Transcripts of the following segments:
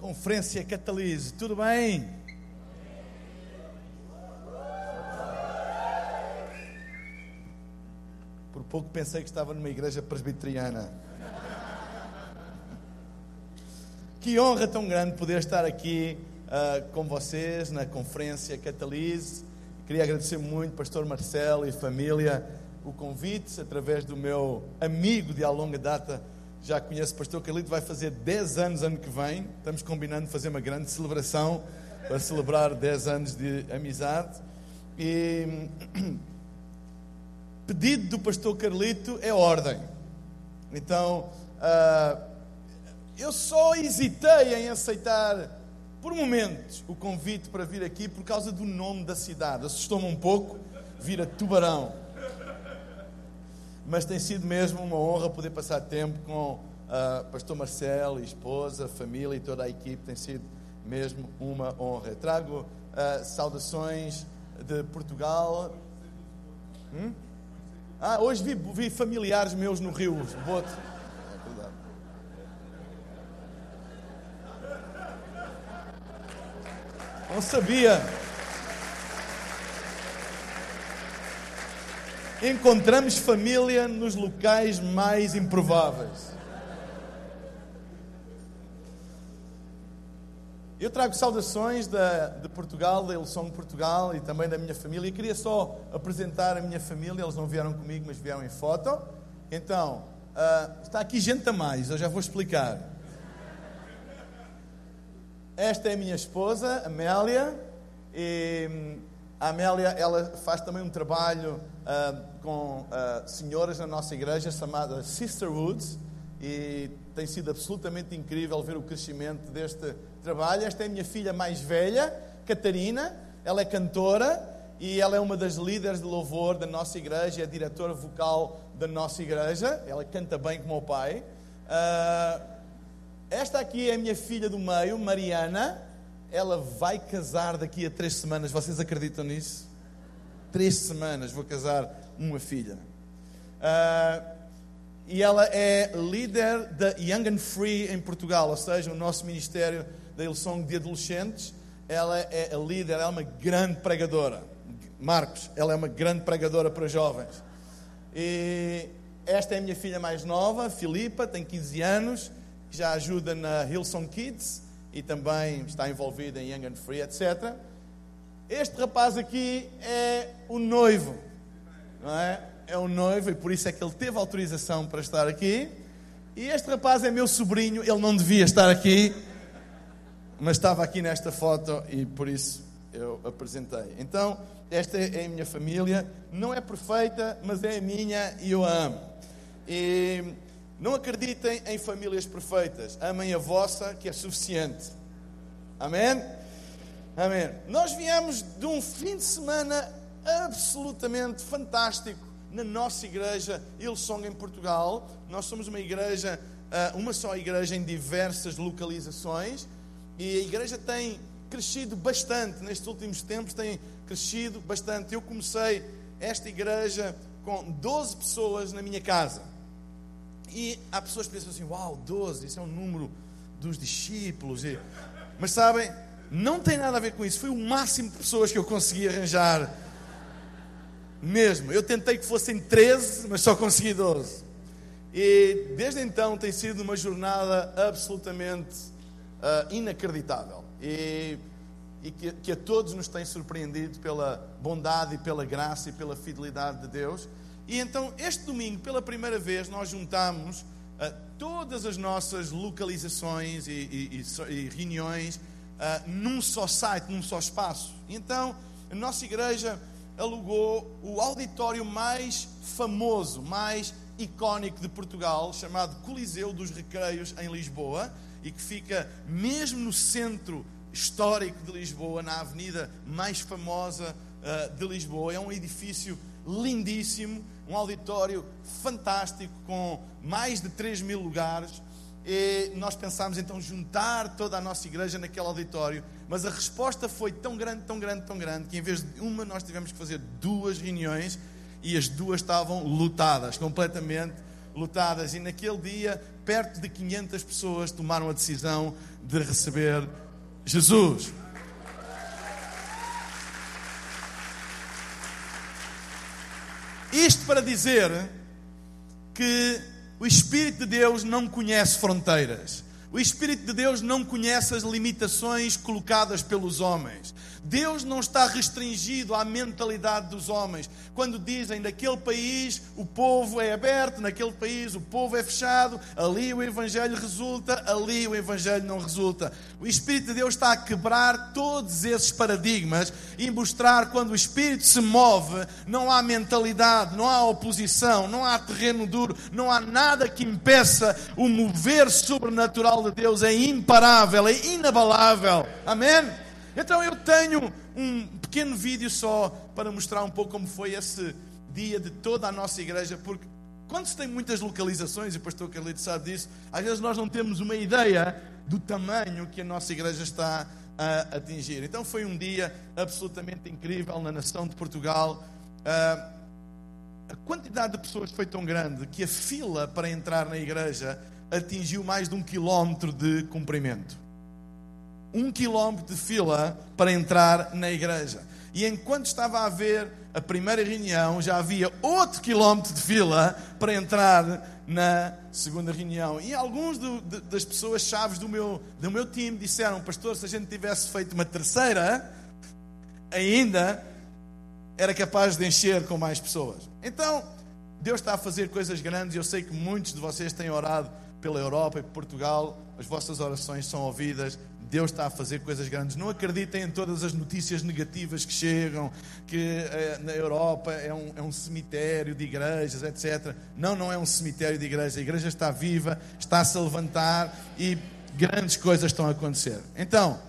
Conferência Catalise, tudo bem? Por pouco pensei que estava numa igreja presbiteriana. Que honra tão grande poder estar aqui uh, com vocês na Conferência Catalise. Queria agradecer muito, Pastor Marcelo e família, o convite através do meu amigo de longa data, já conheço o pastor Carlito, vai fazer 10 anos ano que vem. Estamos combinando fazer uma grande celebração para celebrar 10 anos de amizade. E pedido do pastor Carlito é ordem. Então, uh, eu só hesitei em aceitar por momentos o convite para vir aqui por causa do nome da cidade. Assustou-me um pouco vir a Tubarão mas tem sido mesmo uma honra poder passar tempo com uh, Pastor Marcelo, esposa, família e toda a equipe. Tem sido mesmo uma honra. Trago uh, saudações de Portugal. Hum? Ah, hoje vi, vi, familiares meus no Rio Bote. É Não sabia. Encontramos família nos locais mais improváveis. Eu trago saudações da, de Portugal, da Ilson Portugal e também da minha família. E queria só apresentar a minha família. Eles não vieram comigo, mas vieram em foto. Então, uh, está aqui gente a mais, eu já vou explicar. Esta é a minha esposa, Amélia. E a Amélia, ela faz também um trabalho uh, com uh, senhoras na nossa igreja chamada Sisterhoods e tem sido absolutamente incrível ver o crescimento deste trabalho. Esta é a minha filha mais velha, Catarina, ela é cantora e ela é uma das líderes de louvor da nossa igreja, é diretora vocal da nossa igreja, ela canta bem como o pai. Uh, esta aqui é a minha filha do meio, Mariana, ela vai casar daqui a três semanas. Vocês acreditam nisso? Três semanas vou casar uma filha. Uh, e ela é líder da Young and Free em Portugal, ou seja, o nosso ministério da Ilsong de adolescentes. Ela é a líder, ela é uma grande pregadora. Marcos, ela é uma grande pregadora para jovens. E esta é a minha filha mais nova, Filipa, tem 15 anos, já ajuda na Hillsong Kids e também está envolvido em Young and Free, etc. Este rapaz aqui é o noivo, não é? É o noivo e por isso é que ele teve autorização para estar aqui. E este rapaz é meu sobrinho, ele não devia estar aqui, mas estava aqui nesta foto e por isso eu apresentei. Então, esta é a minha família, não é perfeita, mas é a minha e eu a amo. E não acreditem em famílias perfeitas. Amem a vossa, que é suficiente. Amém? Amém. Nós viemos de um fim de semana absolutamente fantástico na nossa igreja Ilsong em Portugal. Nós somos uma igreja, ah, uma só igreja em diversas localizações e a igreja tem crescido bastante nestes últimos tempos, tem crescido bastante. Eu comecei esta igreja com 12 pessoas na minha casa. E há pessoas que pensam assim: Uau, 12, isso é um número dos discípulos. E... Mas sabem, não tem nada a ver com isso. Foi o máximo de pessoas que eu consegui arranjar. Mesmo. Eu tentei que fossem 13, mas só consegui 12. E desde então tem sido uma jornada absolutamente uh, inacreditável. E, e que, que a todos nos tem surpreendido pela bondade e pela graça e pela fidelidade de Deus. E então, este domingo, pela primeira vez, nós juntamos uh, todas as nossas localizações e, e, e reuniões uh, num só site, num só espaço. Então, a nossa igreja alugou o auditório mais famoso, mais icónico de Portugal, chamado Coliseu dos Recreios, em Lisboa, e que fica mesmo no centro histórico de Lisboa, na avenida mais famosa uh, de Lisboa. É um edifício lindíssimo, um auditório fantástico com mais de 3 mil lugares. E nós pensámos então juntar toda a nossa igreja naquele auditório, mas a resposta foi tão grande, tão grande, tão grande, que em vez de uma nós tivemos que fazer duas reuniões e as duas estavam lotadas, completamente lotadas. E naquele dia, perto de 500 pessoas tomaram a decisão de receber Jesus. Isto para dizer que o Espírito de Deus não conhece fronteiras. O Espírito de Deus não conhece as limitações colocadas pelos homens. Deus não está restringido à mentalidade dos homens. Quando dizem naquele país o povo é aberto, naquele país o povo é fechado, ali o Evangelho resulta, ali o Evangelho não resulta. O Espírito de Deus está a quebrar todos esses paradigmas e mostrar quando o Espírito se move, não há mentalidade, não há oposição, não há terreno duro, não há nada que impeça o mover sobrenatural de Deus. É imparável, é inabalável. Amém? Então eu tenho um pequeno vídeo só para mostrar um pouco como foi esse dia de toda a nossa igreja, porque quando se tem muitas localizações, e o pastor Carlito sabe disso, às vezes nós não temos uma ideia do tamanho que a nossa igreja está a atingir. Então foi um dia absolutamente incrível na nação de Portugal. Ah, a quantidade de pessoas foi tão grande que a fila para entrar na igreja atingiu mais de um quilómetro de comprimento um quilómetro de fila para entrar na igreja. E enquanto estava a haver a primeira reunião, já havia outro quilómetro de fila para entrar na segunda reunião. E alguns das pessoas chaves do meu, do meu time disseram: Pastor, se a gente tivesse feito uma terceira, ainda era capaz de encher com mais pessoas. Então, Deus está a fazer coisas grandes. Eu sei que muitos de vocês têm orado pela Europa e por Portugal. As vossas orações são ouvidas. Deus está a fazer coisas grandes. Não acreditem em todas as notícias negativas que chegam, que eh, na Europa é um, é um cemitério de igrejas, etc. Não, não é um cemitério de igrejas. A igreja está viva, está a se levantar e grandes coisas estão a acontecer. Então,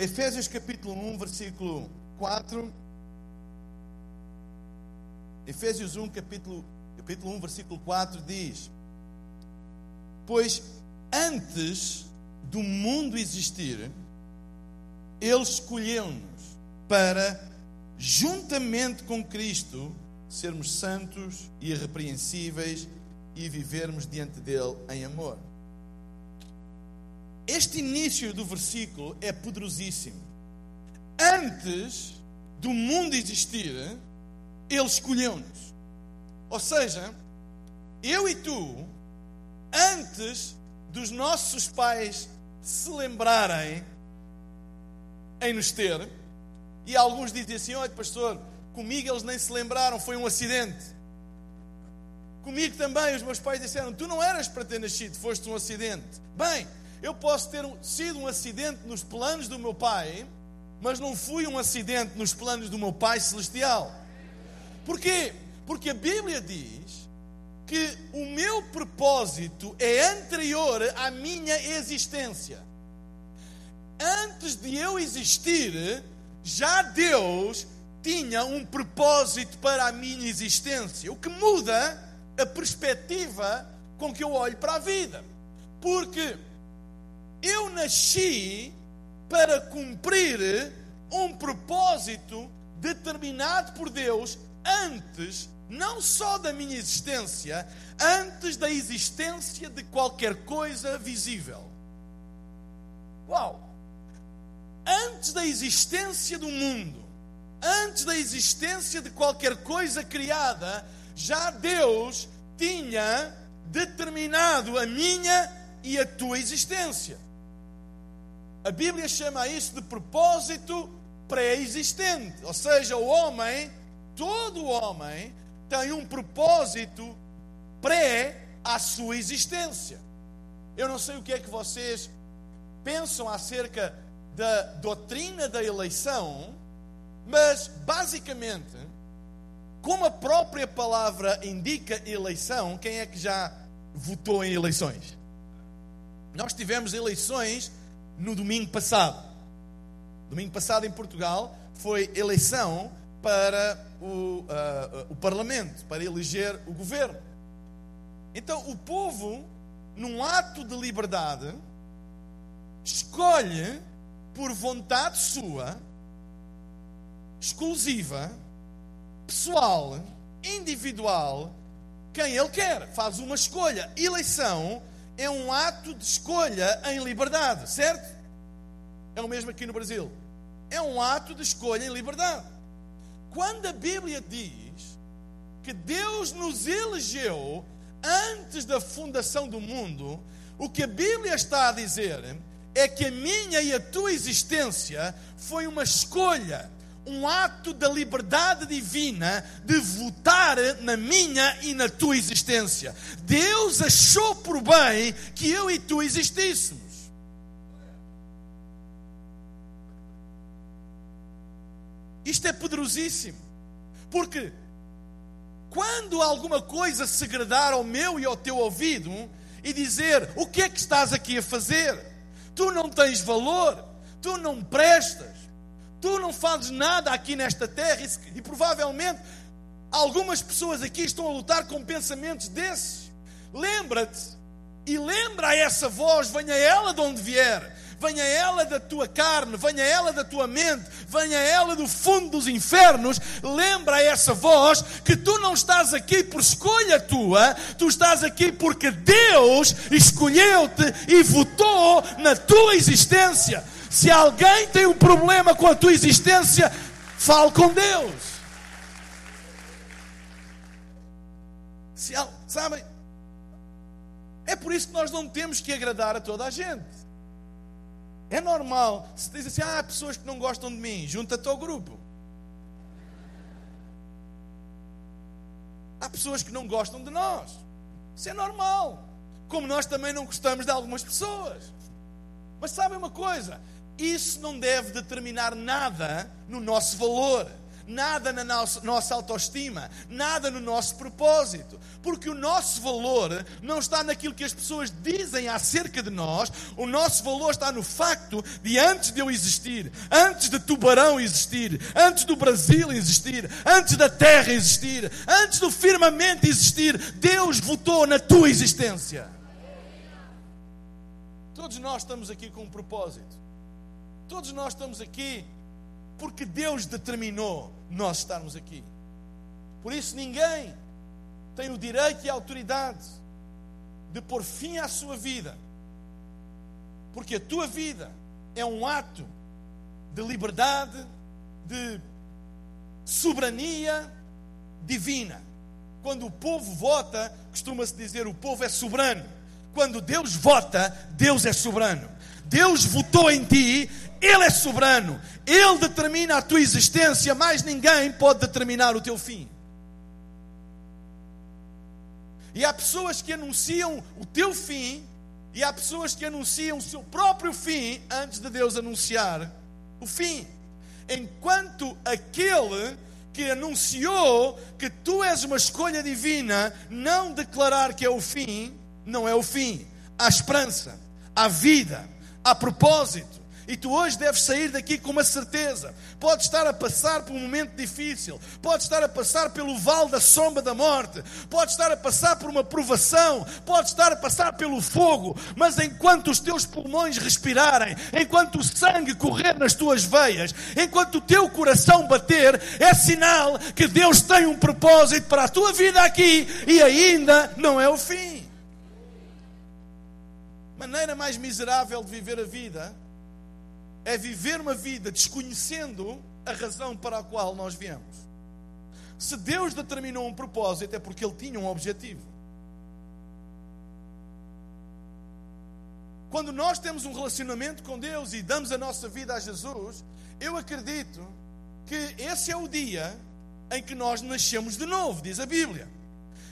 Efésios capítulo 1, versículo 4. Efésios 1, capítulo, capítulo 1, versículo 4 diz: Pois antes do mundo existir, Ele escolheu-nos para, juntamente com Cristo, sermos santos e irrepreensíveis e vivermos diante dele em amor. Este início do versículo é poderosíssimo. Antes do mundo existir, Ele escolheu-nos. Ou seja, eu e tu, antes dos nossos pais se lembrarem em nos ter, e alguns dizem assim: olha, pastor, comigo eles nem se lembraram, foi um acidente. Comigo também, os meus pais disseram: Tu não eras para ter nascido, foste um acidente. Bem, eu posso ter sido um acidente nos planos do meu pai, mas não fui um acidente nos planos do meu pai celestial. Porquê? Porque a Bíblia diz que o meu propósito é anterior à minha existência. Antes de eu existir, já Deus tinha um propósito para a minha existência, o que muda a perspectiva com que eu olho para a vida. Porque eu nasci para cumprir um propósito determinado por Deus antes, não só da minha existência, antes da existência de qualquer coisa visível. Uau! Antes da existência do mundo, antes da existência de qualquer coisa criada, já Deus tinha determinado a minha e a tua existência. A Bíblia chama isso de propósito pré-existente, ou seja, o homem, todo homem, tem um propósito pré à sua existência. Eu não sei o que é que vocês pensam acerca da doutrina da eleição, mas basicamente como a própria palavra indica eleição, quem é que já votou em eleições? Nós tivemos eleições no domingo passado. Domingo passado em Portugal foi eleição para o, uh, o Parlamento, para eleger o governo. Então o povo, num ato de liberdade, escolhe por vontade sua, exclusiva, pessoal, individual, quem ele quer. Faz uma escolha. Eleição é um ato de escolha em liberdade, certo? É o mesmo aqui no Brasil. É um ato de escolha em liberdade. Quando a Bíblia diz que Deus nos elegeu antes da fundação do mundo, o que a Bíblia está a dizer é que a minha e a tua existência foi uma escolha um ato da liberdade divina de votar na minha e na tua existência. Deus achou por bem que eu e tu existíssemos. Isto é poderosíssimo, porque quando alguma coisa se ao meu e ao teu ouvido e dizer: O que é que estás aqui a fazer? Tu não tens valor, tu não prestas Tu não fazes nada aqui nesta terra e, e provavelmente algumas pessoas aqui estão a lutar com pensamentos desses. Lembra-te e lembra essa voz, venha ela de onde vier, venha ela da tua carne, venha ela da tua mente, venha ela do fundo dos infernos, lembra essa voz que tu não estás aqui por escolha tua, tu estás aqui porque Deus escolheu-te e votou na tua existência. Se alguém tem um problema com a tua existência, fale com Deus. Se, sabem? É por isso que nós não temos que agradar a toda a gente. É normal. Se diz assim, ah, há pessoas que não gostam de mim, junta-te ao grupo. Há pessoas que não gostam de nós. Isso é normal. Como nós também não gostamos de algumas pessoas. Mas sabem uma coisa? Isso não deve determinar nada no nosso valor, nada na nossa autoestima, nada no nosso propósito, porque o nosso valor não está naquilo que as pessoas dizem acerca de nós, o nosso valor está no facto de antes de eu existir, antes de Tubarão existir, antes do Brasil existir, antes da terra existir, antes do firmamento existir, Deus votou na tua existência. Todos nós estamos aqui com um propósito. Todos nós estamos aqui porque Deus determinou nós estarmos aqui. Por isso, ninguém tem o direito e a autoridade de pôr fim à sua vida, porque a tua vida é um ato de liberdade, de soberania divina. Quando o povo vota, costuma-se dizer o povo é soberano. Quando Deus vota, Deus é soberano. Deus votou em ti ele é soberano. Ele determina a tua existência, mas ninguém pode determinar o teu fim. E há pessoas que anunciam o teu fim, e há pessoas que anunciam o seu próprio fim antes de Deus anunciar o fim. Enquanto aquele que anunciou que tu és uma escolha divina, não declarar que é o fim, não é o fim. Há esperança, há vida, há propósito. E tu hoje deves sair daqui com uma certeza. Pode estar a passar por um momento difícil, pode estar a passar pelo vale da sombra da morte, pode estar a passar por uma provação, pode estar a passar pelo fogo, mas enquanto os teus pulmões respirarem, enquanto o sangue correr nas tuas veias, enquanto o teu coração bater, é sinal que Deus tem um propósito para a tua vida aqui e ainda não é o fim. Maneira mais miserável de viver a vida é viver uma vida desconhecendo a razão para a qual nós viemos. Se Deus determinou um propósito, é porque Ele tinha um objetivo. Quando nós temos um relacionamento com Deus e damos a nossa vida a Jesus, eu acredito que esse é o dia em que nós nascemos de novo, diz a Bíblia.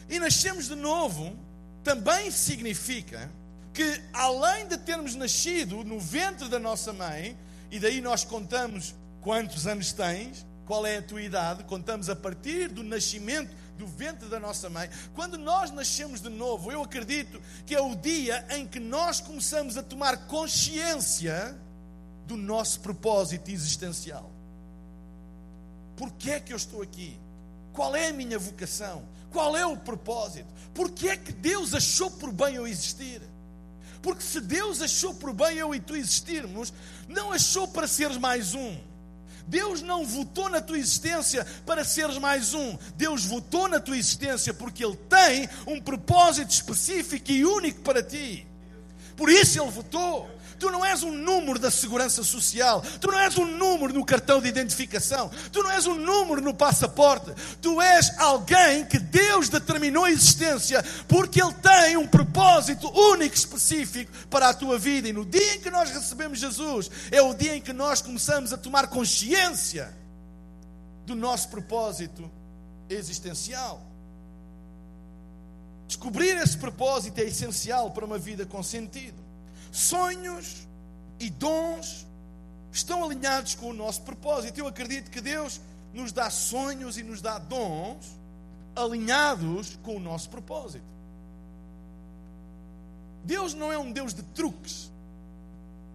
E nascemos de novo também significa que além de termos nascido no ventre da nossa mãe, e daí nós contamos quantos anos tens, qual é a tua idade, contamos a partir do nascimento do ventre da nossa mãe. Quando nós nascemos de novo, eu acredito que é o dia em que nós começamos a tomar consciência do nosso propósito existencial. Por que é que eu estou aqui? Qual é a minha vocação? Qual é o propósito? Por que é que Deus achou por bem eu existir? Porque se Deus achou por bem eu e tu existirmos, não achou para seres mais um. Deus não votou na tua existência para seres mais um. Deus votou na tua existência porque Ele tem um propósito específico e único para ti. Por isso Ele votou. Tu não és um número da segurança social. Tu não és um número no cartão de identificação. Tu não és um número no passaporte. Tu és alguém que Deus determinou a existência porque Ele tem um propósito único, específico para a tua vida. E no dia em que nós recebemos Jesus, é o dia em que nós começamos a tomar consciência do nosso propósito existencial. Descobrir esse propósito é essencial para uma vida com sentido sonhos e dons estão alinhados com o nosso propósito. Eu acredito que Deus nos dá sonhos e nos dá dons alinhados com o nosso propósito. Deus não é um Deus de truques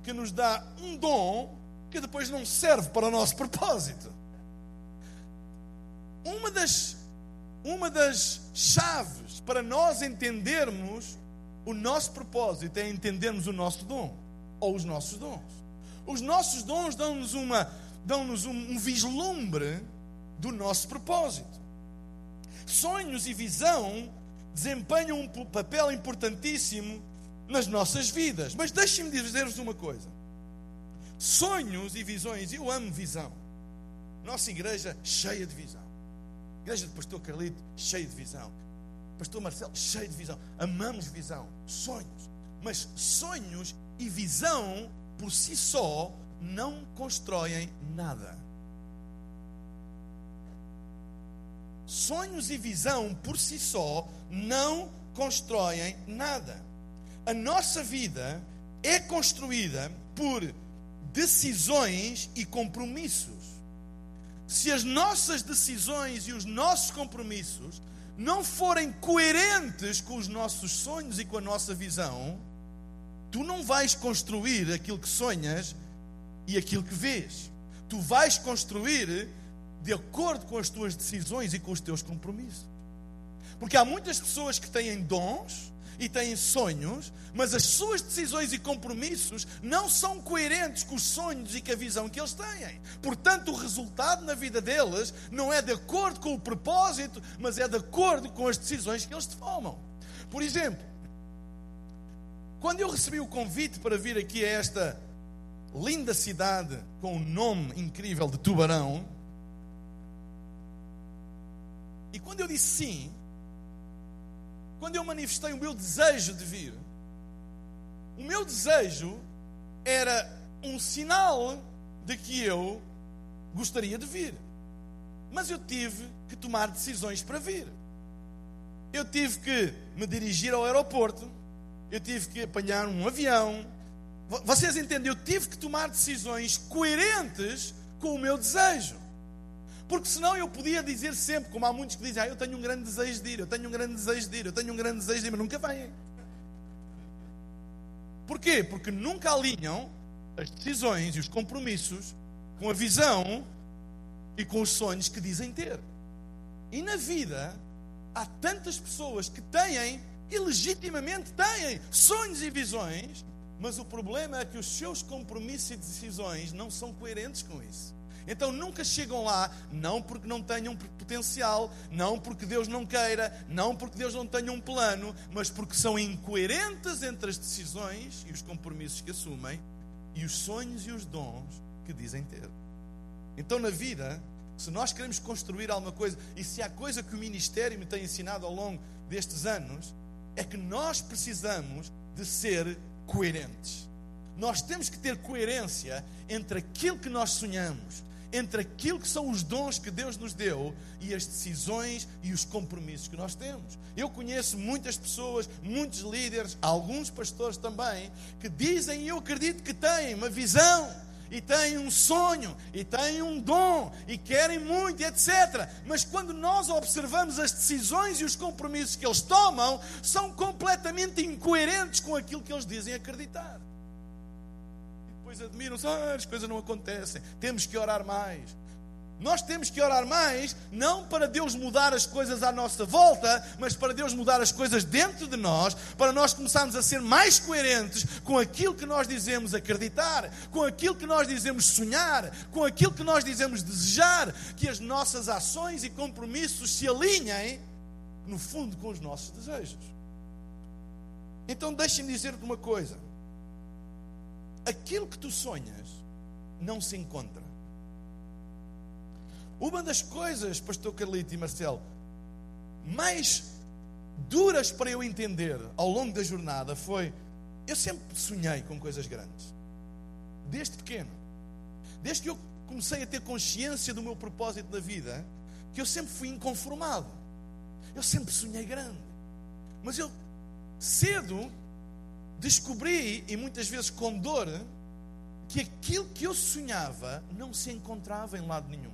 que nos dá um dom que depois não serve para o nosso propósito. Uma das, uma das chaves para nós entendermos o nosso propósito é entendermos o nosso dom ou os nossos dons. Os nossos dons dão-nos uma dão-nos um, um vislumbre do nosso propósito. Sonhos e visão desempenham um papel importantíssimo nas nossas vidas. Mas deixem-me dizer-vos uma coisa: sonhos e visões, eu amo visão. Nossa igreja cheia de visão. Igreja do Pastor Carlito cheia de visão. Pastor Marcelo, cheio de visão. Amamos visão, sonhos. Mas sonhos e visão por si só não constroem nada. Sonhos e visão por si só não constroem nada. A nossa vida é construída por decisões e compromissos. Se as nossas decisões e os nossos compromissos não forem coerentes com os nossos sonhos e com a nossa visão, tu não vais construir aquilo que sonhas e aquilo que vês. Tu vais construir de acordo com as tuas decisões e com os teus compromissos. Porque há muitas pessoas que têm dons, e têm sonhos, mas as suas decisões e compromissos não são coerentes com os sonhos e com a visão que eles têm. Portanto, o resultado na vida deles não é de acordo com o propósito, mas é de acordo com as decisões que eles tomam. Por exemplo, quando eu recebi o convite para vir aqui a esta linda cidade com o nome incrível de Tubarão, e quando eu disse sim, quando eu manifestei o meu desejo de vir, o meu desejo era um sinal de que eu gostaria de vir. Mas eu tive que tomar decisões para vir. eu tive que me dirigir ao aeroporto, eu tive que apanhar um avião. Vocês entendem? Eu tive que tomar decisões coerentes com o meu desejo. Porque senão eu podia dizer sempre, como há muitos que dizem, ah, eu tenho um grande desejo de ir, eu tenho um grande desejo de ir, eu tenho um grande desejo de ir, mas nunca vêm. Porquê? Porque nunca alinham as decisões e os compromissos com a visão e com os sonhos que dizem ter. E na vida há tantas pessoas que têm, e legitimamente têm, sonhos e visões, mas o problema é que os seus compromissos e decisões não são coerentes com isso. Então nunca chegam lá, não porque não tenham potencial, não porque Deus não queira, não porque Deus não tenha um plano, mas porque são incoerentes entre as decisões e os compromissos que assumem e os sonhos e os dons que dizem ter. Então na vida, se nós queremos construir alguma coisa, e se há coisa que o ministério me tem ensinado ao longo destes anos, é que nós precisamos de ser coerentes. Nós temos que ter coerência entre aquilo que nós sonhamos, entre aquilo que são os dons que Deus nos deu e as decisões e os compromissos que nós temos. Eu conheço muitas pessoas, muitos líderes, alguns pastores também, que dizem e eu acredito que têm uma visão e têm um sonho, e têm um dom, e querem muito, etc. Mas quando nós observamos as decisões e os compromissos que eles tomam, são completamente incoerentes com aquilo que eles dizem acreditar depois admiram-se, ah, as coisas não acontecem, temos que orar mais. Nós temos que orar mais, não para Deus mudar as coisas à nossa volta, mas para Deus mudar as coisas dentro de nós, para nós começarmos a ser mais coerentes com aquilo que nós dizemos acreditar, com aquilo que nós dizemos sonhar, com aquilo que nós dizemos desejar, que as nossas ações e compromissos se alinhem, no fundo, com os nossos desejos. Então, deixem-me dizer-te uma coisa aquilo que tu sonhas não se encontra. Uma das coisas, Pastor Carlito e Marcelo, mais duras para eu entender ao longo da jornada foi: eu sempre sonhei com coisas grandes, desde pequeno, desde que eu comecei a ter consciência do meu propósito na vida, que eu sempre fui inconformado, eu sempre sonhei grande, mas eu cedo descobri, e muitas vezes com dor, que aquilo que eu sonhava não se encontrava em lado nenhum.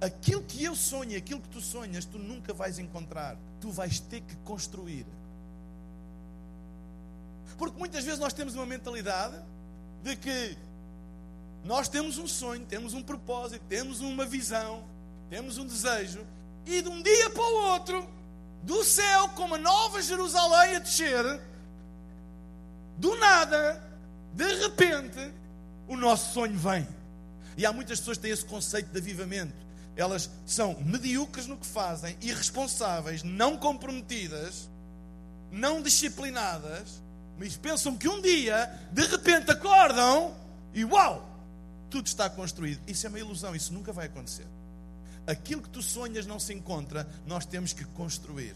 Aquilo que eu sonho, aquilo que tu sonhas, tu nunca vais encontrar. Tu vais ter que construir. Porque muitas vezes nós temos uma mentalidade de que nós temos um sonho, temos um propósito, temos uma visão, temos um desejo, e de um dia para o outro do céu, como a nova Jerusalém a descer, do nada, de repente, o nosso sonho vem. E há muitas pessoas que têm esse conceito de avivamento. Elas são medíocres no que fazem, irresponsáveis, não comprometidas, não disciplinadas, mas pensam que um dia, de repente, acordam e uau, tudo está construído. Isso é uma ilusão, isso nunca vai acontecer aquilo que tu sonhas não se encontra, nós temos que construir.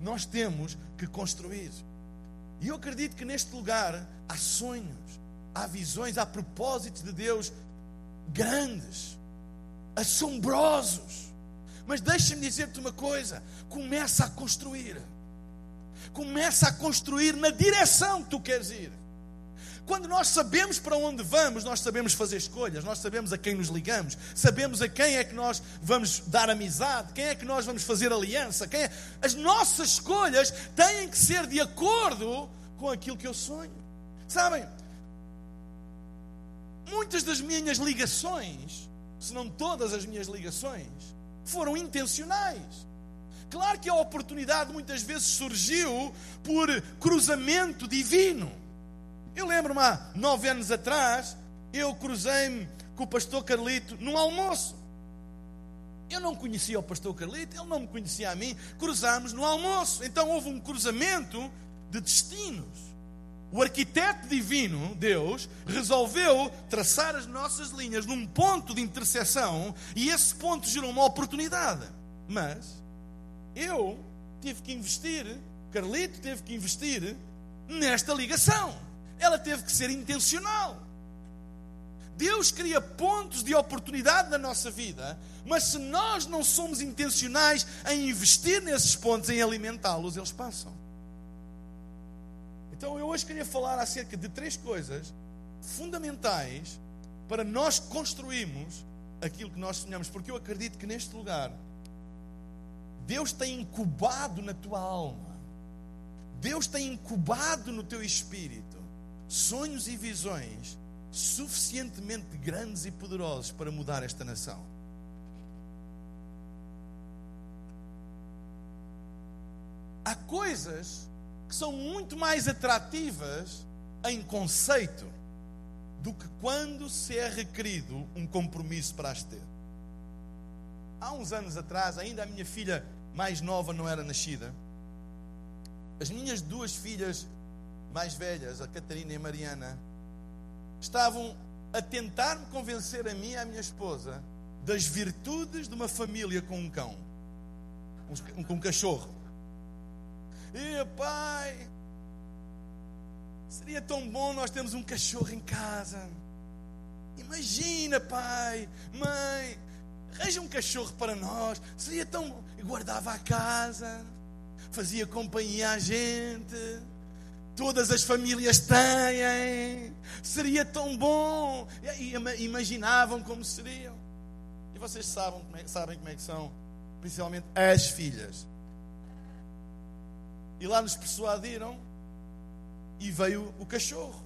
Nós temos que construir. E eu acredito que neste lugar há sonhos, há visões, há propósitos de Deus grandes, assombrosos. Mas deixa-me dizer-te uma coisa: começa a construir. Começa a construir na direção que tu queres ir. Quando nós sabemos para onde vamos, nós sabemos fazer escolhas, nós sabemos a quem nos ligamos, sabemos a quem é que nós vamos dar amizade, quem é que nós vamos fazer aliança. Quem é... As nossas escolhas têm que ser de acordo com aquilo que eu sonho. Sabem? Muitas das minhas ligações, se não todas as minhas ligações, foram intencionais. Claro que a oportunidade muitas vezes surgiu por cruzamento divino. Eu lembro-me há nove anos atrás, eu cruzei-me com o pastor Carlito num almoço. Eu não conhecia o pastor Carlito, ele não me conhecia a mim. Cruzámos no almoço. Então houve um cruzamento de destinos. O arquiteto divino, Deus, resolveu traçar as nossas linhas num ponto de interseção e esse ponto gerou uma oportunidade. Mas eu tive que investir, Carlito teve que investir nesta ligação ela teve que ser intencional. Deus cria pontos de oportunidade na nossa vida, mas se nós não somos intencionais em investir nesses pontos, em alimentá-los, eles passam. Então eu hoje queria falar acerca de três coisas fundamentais para nós construirmos aquilo que nós sonhamos, porque eu acredito que neste lugar Deus tem incubado na tua alma, Deus tem incubado no teu espírito sonhos e visões suficientemente grandes e poderosos para mudar esta nação. Há coisas que são muito mais atrativas em conceito do que quando se é requerido um compromisso para as ter. Há uns anos atrás, ainda a minha filha mais nova não era nascida. As minhas duas filhas mais velhas, a Catarina e a Mariana, estavam a tentar me convencer a mim e à minha esposa das virtudes de uma família com um cão, com um cachorro. E pai, seria tão bom nós termos um cachorro em casa. Imagina, pai, mãe, arranja um cachorro para nós. Seria tão. Guardava a casa, fazia companhia à gente todas as famílias têm, seria tão bom. E imaginavam como seriam. E vocês sabem como é, sabem como é que são, principalmente as filhas. E lá nos persuadiram e veio o cachorro.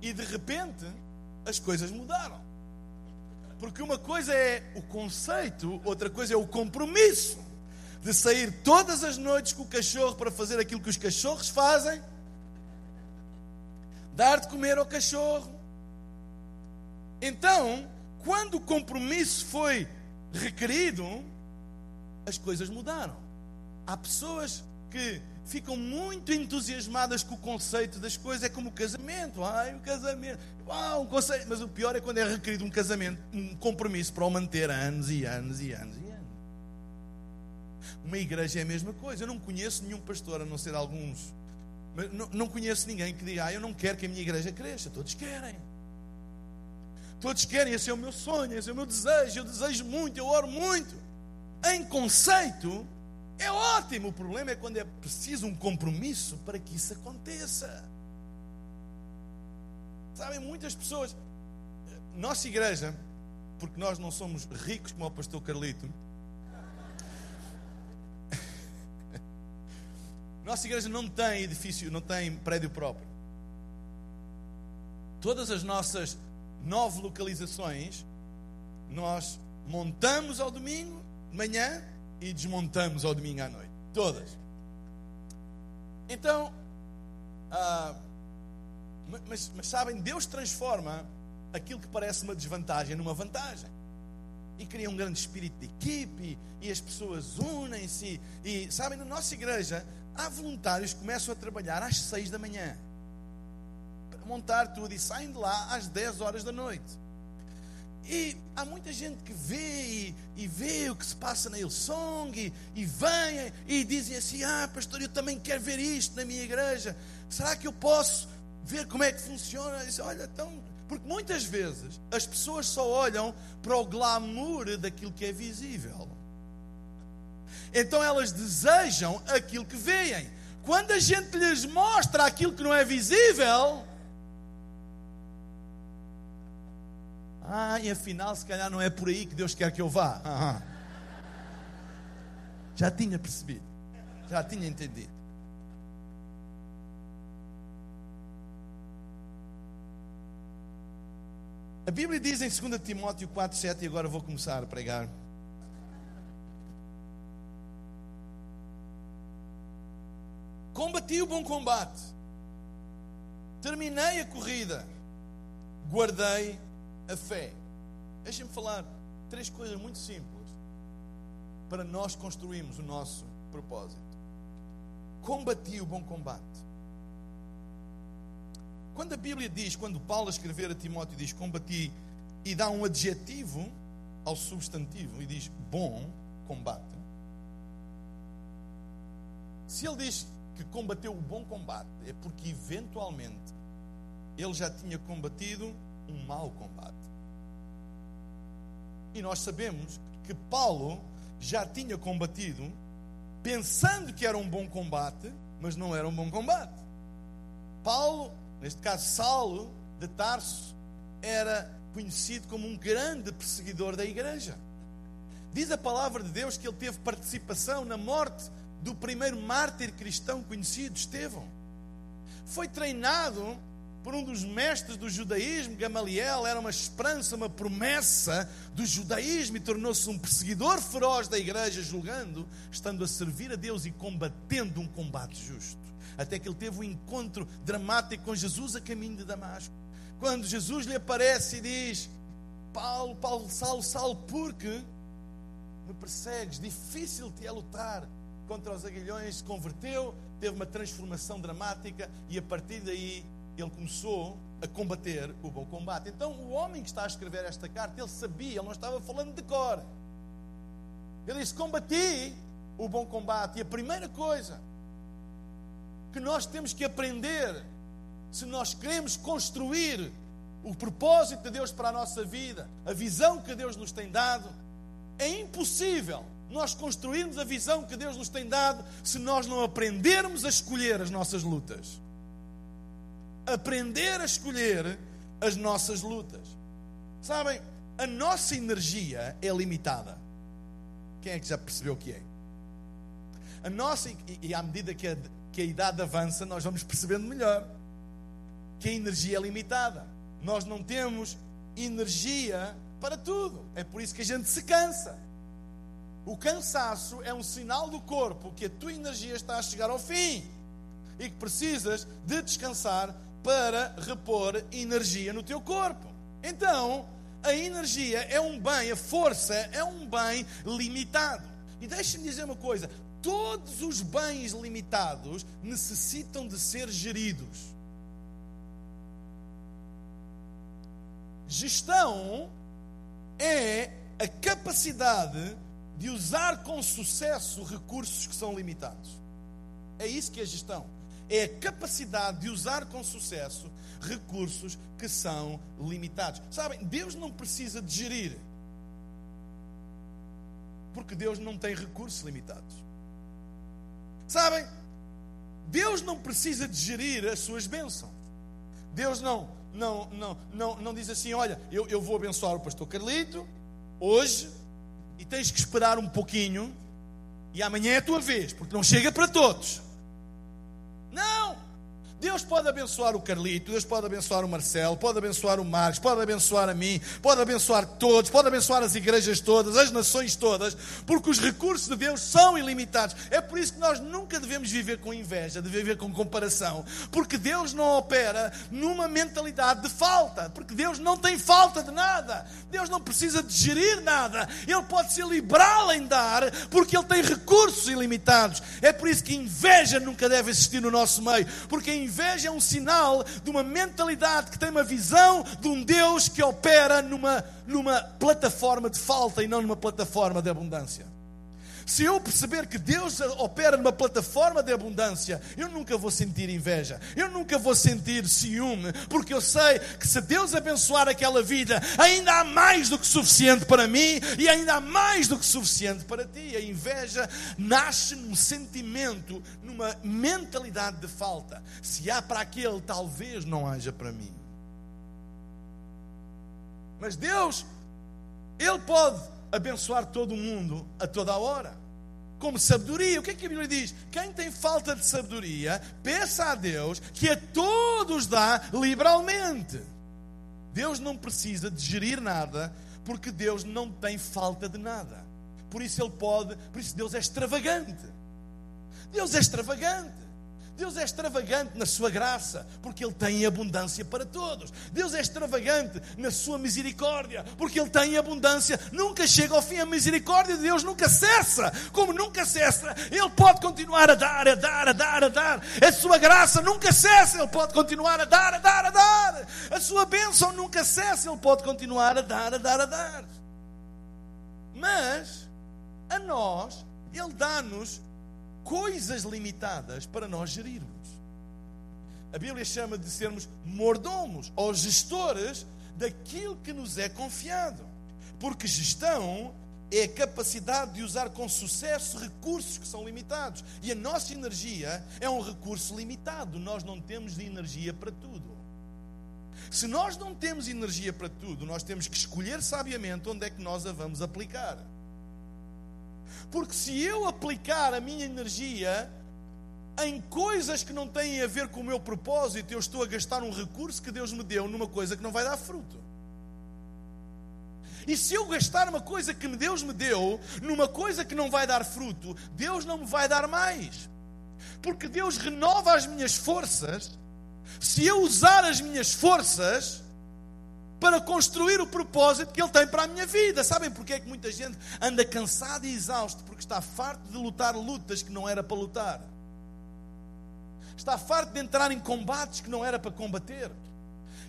E de repente as coisas mudaram. Porque uma coisa é o conceito, outra coisa é o compromisso de sair todas as noites com o cachorro para fazer aquilo que os cachorros fazem, dar de comer ao cachorro. Então, quando o compromisso foi requerido, as coisas mudaram. Há pessoas que ficam muito entusiasmadas com o conceito das coisas, é como o casamento. Ai, o casamento. Uau, um conceito. Mas o pior é quando é requerido um casamento, um compromisso para o manter anos e anos e anos e. Uma igreja é a mesma coisa. Eu não conheço nenhum pastor, a não ser alguns. Mas não, não conheço ninguém que diga, ah, eu não quero que a minha igreja cresça. Todos querem. Todos querem, esse é o meu sonho, esse é o meu desejo. Eu desejo muito, eu oro muito. Em conceito, é ótimo. O problema é quando é preciso um compromisso para que isso aconteça. Sabem, muitas pessoas, nossa igreja, porque nós não somos ricos como o pastor Carlito, Nossa igreja não tem edifício, não tem prédio próprio. Todas as nossas nove localizações, nós montamos ao domingo de manhã e desmontamos ao domingo à noite. Todas. Então, ah, mas, mas sabem, Deus transforma aquilo que parece uma desvantagem numa vantagem e cria um grande espírito de equipe e as pessoas unem-se e sabem na nossa igreja há voluntários que começam a trabalhar às 6 da manhã para montar tudo e saem de lá às 10 horas da noite. E há muita gente que vê e, e vê o que se passa na Hillsong e, e vem e dizem assim: Ah, pastor, eu também quero ver isto na minha igreja. Será que eu posso ver como é que funciona? Diz, Olha, então. Porque muitas vezes as pessoas só olham para o glamour daquilo que é visível. Então elas desejam aquilo que veem. Quando a gente lhes mostra aquilo que não é visível, ah, e afinal, se calhar não é por aí que Deus quer que eu vá. Ah, já tinha percebido, já tinha entendido. A Bíblia diz em 2 Timóteo 4,7, e agora vou começar a pregar. Combati o bom combate, terminei a corrida, guardei a fé. Deixem-me falar três coisas muito simples para nós construirmos o nosso propósito. Combati o bom combate. Quando a Bíblia diz, quando Paulo escrever a Timóteo diz combati e dá um adjetivo ao substantivo e diz bom combate. Se ele diz que combateu o bom combate é porque eventualmente ele já tinha combatido um mau combate. E nós sabemos que Paulo já tinha combatido pensando que era um bom combate, mas não era um bom combate. Paulo, neste caso Saulo de Tarso, era conhecido como um grande perseguidor da igreja. Diz a palavra de Deus que ele teve participação na morte do primeiro mártir cristão conhecido, Estevão. Foi treinado por um dos mestres do judaísmo, Gamaliel, era uma esperança, uma promessa do judaísmo e tornou-se um perseguidor feroz da igreja, julgando, estando a servir a Deus e combatendo um combate justo. Até que ele teve um encontro dramático com Jesus a caminho de Damasco. Quando Jesus lhe aparece e diz: Paulo, Paulo, Saulo, Saulo, porque me persegues? Difícil te é lutar contra os aguilhões. Se converteu, teve uma transformação dramática e a partir daí ele começou a combater o bom combate. Então, o homem que está a escrever esta carta, ele sabia, ele não estava falando de cor. Ele disse: Combati o bom combate. E a primeira coisa que nós temos que aprender, se nós queremos construir o propósito de Deus para a nossa vida, a visão que Deus nos tem dado, é impossível nós construirmos a visão que Deus nos tem dado se nós não aprendermos a escolher as nossas lutas aprender a escolher as nossas lutas. Sabem, a nossa energia é limitada. Quem é que já percebeu o que é? A nossa, e, e à medida que a, que a idade avança, nós vamos percebendo melhor que a energia é limitada. Nós não temos energia para tudo. É por isso que a gente se cansa. O cansaço é um sinal do corpo que a tua energia está a chegar ao fim e que precisas de descansar para repor energia no teu corpo. Então, a energia é um bem, a força é um bem limitado. E deixe-me dizer uma coisa: todos os bens limitados necessitam de ser geridos. Gestão é a capacidade de usar com sucesso recursos que são limitados. É isso que é gestão é a capacidade de usar com sucesso recursos que são limitados. Sabem, Deus não precisa de gerir, porque Deus não tem recursos limitados. Sabem, Deus não precisa de gerir as suas bênçãos. Deus não, não, não, não, não diz assim: olha, eu, eu vou abençoar o pastor Carlito hoje e tens que esperar um pouquinho e amanhã é a tua vez, porque não chega para todos. Não! Deus pode abençoar o Carlito, Deus pode abençoar o Marcelo, pode abençoar o Marcos, pode abençoar a mim, pode abençoar todos, pode abençoar as igrejas todas, as nações todas, porque os recursos de Deus são ilimitados. É por isso que nós nunca devemos viver com inveja, devemos viver com comparação, porque Deus não opera numa mentalidade de falta, porque Deus não tem falta de nada, Deus não precisa de gerir nada, Ele pode ser liberal em dar, porque Ele tem recursos ilimitados. É por isso que inveja nunca deve existir no nosso meio, porque a inveja é um sinal de uma mentalidade que tem uma visão de um Deus que opera numa, numa plataforma de falta e não numa plataforma de abundância. Se eu perceber que Deus opera numa plataforma de abundância, eu nunca vou sentir inveja, eu nunca vou sentir ciúme, porque eu sei que se Deus abençoar aquela vida, ainda há mais do que suficiente para mim e ainda há mais do que suficiente para ti. A inveja nasce num sentimento, numa mentalidade de falta. Se há para aquele, talvez não haja para mim. Mas Deus, Ele pode abençoar todo mundo a toda a hora. Como sabedoria. O que é que a Bíblia diz? Quem tem falta de sabedoria, peça a Deus que a todos dá liberalmente. Deus não precisa de gerir nada, porque Deus não tem falta de nada. Por isso ele pode, por isso Deus é extravagante. Deus é extravagante. Deus é extravagante na sua graça, porque Ele tem abundância para todos. Deus é extravagante na sua misericórdia, porque Ele tem abundância. Nunca chega ao fim a misericórdia de Deus, nunca cessa. Como nunca cessa, Ele pode continuar a dar, a dar, a dar, a dar. A sua graça nunca cessa, Ele pode continuar a dar, a dar, a dar. A sua bênção nunca cessa, Ele pode continuar a dar, a dar, a dar. Mas, a nós, Ele dá-nos coisas limitadas para nós gerirmos. A Bíblia chama de sermos mordomos ou gestores daquilo que nos é confiado. Porque gestão é a capacidade de usar com sucesso recursos que são limitados. E a nossa energia é um recurso limitado. Nós não temos energia para tudo. Se nós não temos energia para tudo, nós temos que escolher sabiamente onde é que nós a vamos aplicar. Porque se eu aplicar a minha energia em coisas que não têm a ver com o meu propósito, eu estou a gastar um recurso que Deus me deu numa coisa que não vai dar fruto. E se eu gastar uma coisa que Deus me deu numa coisa que não vai dar fruto, Deus não me vai dar mais. Porque Deus renova as minhas forças se eu usar as minhas forças para construir o propósito que Ele tem para a minha vida. Sabem porque é que muita gente anda cansada e exausto? Porque está farto de lutar lutas que não era para lutar. Está farto de entrar em combates que não era para combater.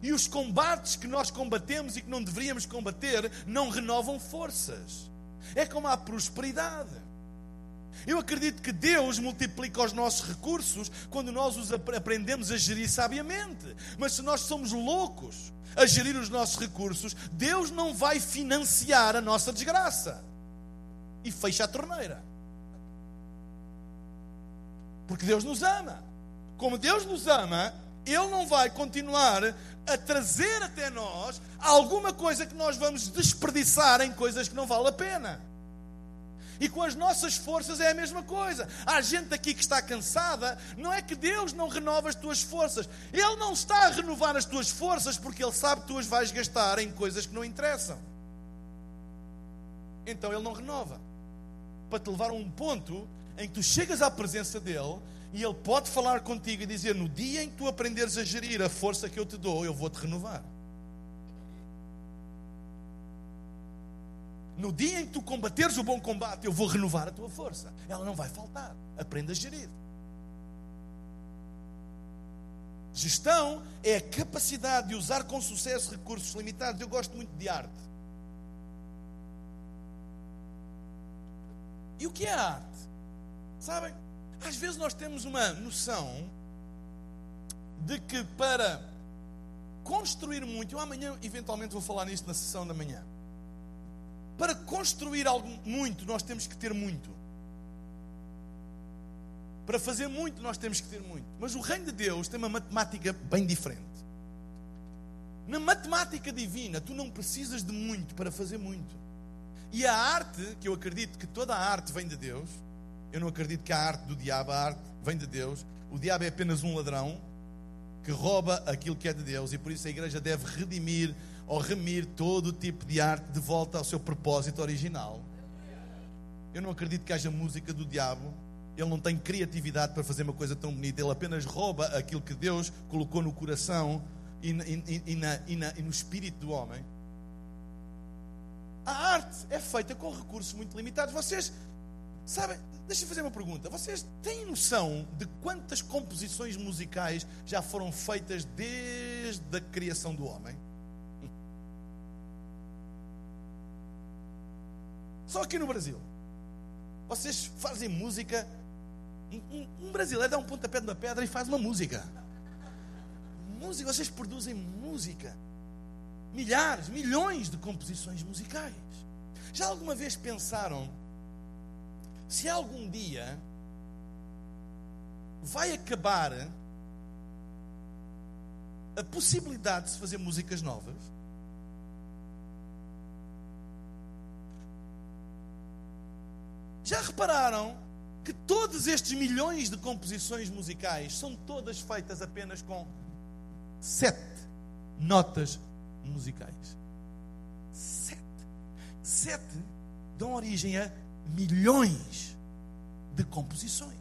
E os combates que nós combatemos e que não deveríamos combater não renovam forças. É como a prosperidade. Eu acredito que Deus multiplica os nossos recursos quando nós os aprendemos a gerir sabiamente. Mas se nós somos loucos a gerir os nossos recursos, Deus não vai financiar a nossa desgraça. E fecha a torneira. Porque Deus nos ama. Como Deus nos ama, Ele não vai continuar a trazer até nós alguma coisa que nós vamos desperdiçar em coisas que não vale a pena. E com as nossas forças é a mesma coisa. Há gente aqui que está cansada, não é que Deus não renova as tuas forças. Ele não está a renovar as tuas forças porque Ele sabe que tu as vais gastar em coisas que não interessam. Então Ele não renova. Para te levar a um ponto em que tu chegas à presença dEle e Ele pode falar contigo e dizer: No dia em que tu aprenderes a gerir a força que eu te dou, eu vou te renovar. No dia em que tu combateres o bom combate, eu vou renovar a tua força. Ela não vai faltar. Aprenda a gerir. Gestão é a capacidade de usar com sucesso recursos limitados. Eu gosto muito de arte. E o que é arte? Sabem? Às vezes nós temos uma noção de que para construir muito, eu amanhã eventualmente vou falar nisto na sessão da manhã. Para construir algo muito, nós temos que ter muito. Para fazer muito, nós temos que ter muito. Mas o reino de Deus tem uma matemática bem diferente. Na matemática divina, tu não precisas de muito para fazer muito. E a arte, que eu acredito que toda a arte vem de Deus, eu não acredito que a arte do diabo, a arte vem de Deus. O diabo é apenas um ladrão que rouba aquilo que é de Deus e por isso a igreja deve redimir ou remir todo o tipo de arte de volta ao seu propósito original. Eu não acredito que haja música do diabo. Ele não tem criatividade para fazer uma coisa tão bonita. Ele apenas rouba aquilo que Deus colocou no coração e, e, e, na, na, e no espírito do homem. A arte é feita com recursos muito limitados. Vocês sabem, deixa eu fazer uma pergunta. Vocês têm noção de quantas composições musicais já foram feitas desde a criação do homem? Só aqui no Brasil. Vocês fazem música. Um, um brasileiro dá um pontapé numa pedra e faz uma música. Música, vocês produzem música. Milhares, milhões de composições musicais. Já alguma vez pensaram se algum dia vai acabar a possibilidade de se fazer músicas novas? Já repararam que todos estes milhões de composições musicais são todas feitas apenas com sete notas musicais? Sete. Sete dão origem a milhões de composições.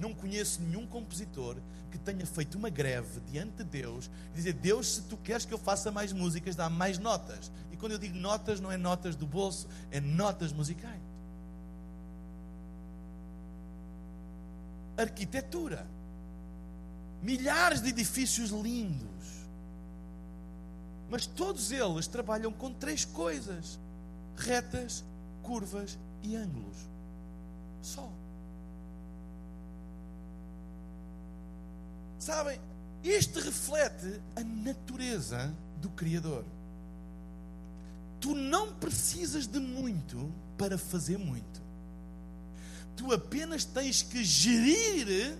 Não conheço nenhum compositor que tenha feito uma greve diante de Deus e dizer: Deus, se tu queres que eu faça mais músicas, dá mais notas. E quando eu digo notas, não é notas do bolso, é notas musicais. Arquitetura. Milhares de edifícios lindos. Mas todos eles trabalham com três coisas: retas, curvas e ângulos. Só. Sabem, Este reflete a natureza do Criador. Tu não precisas de muito para fazer muito. Tu apenas tens que gerir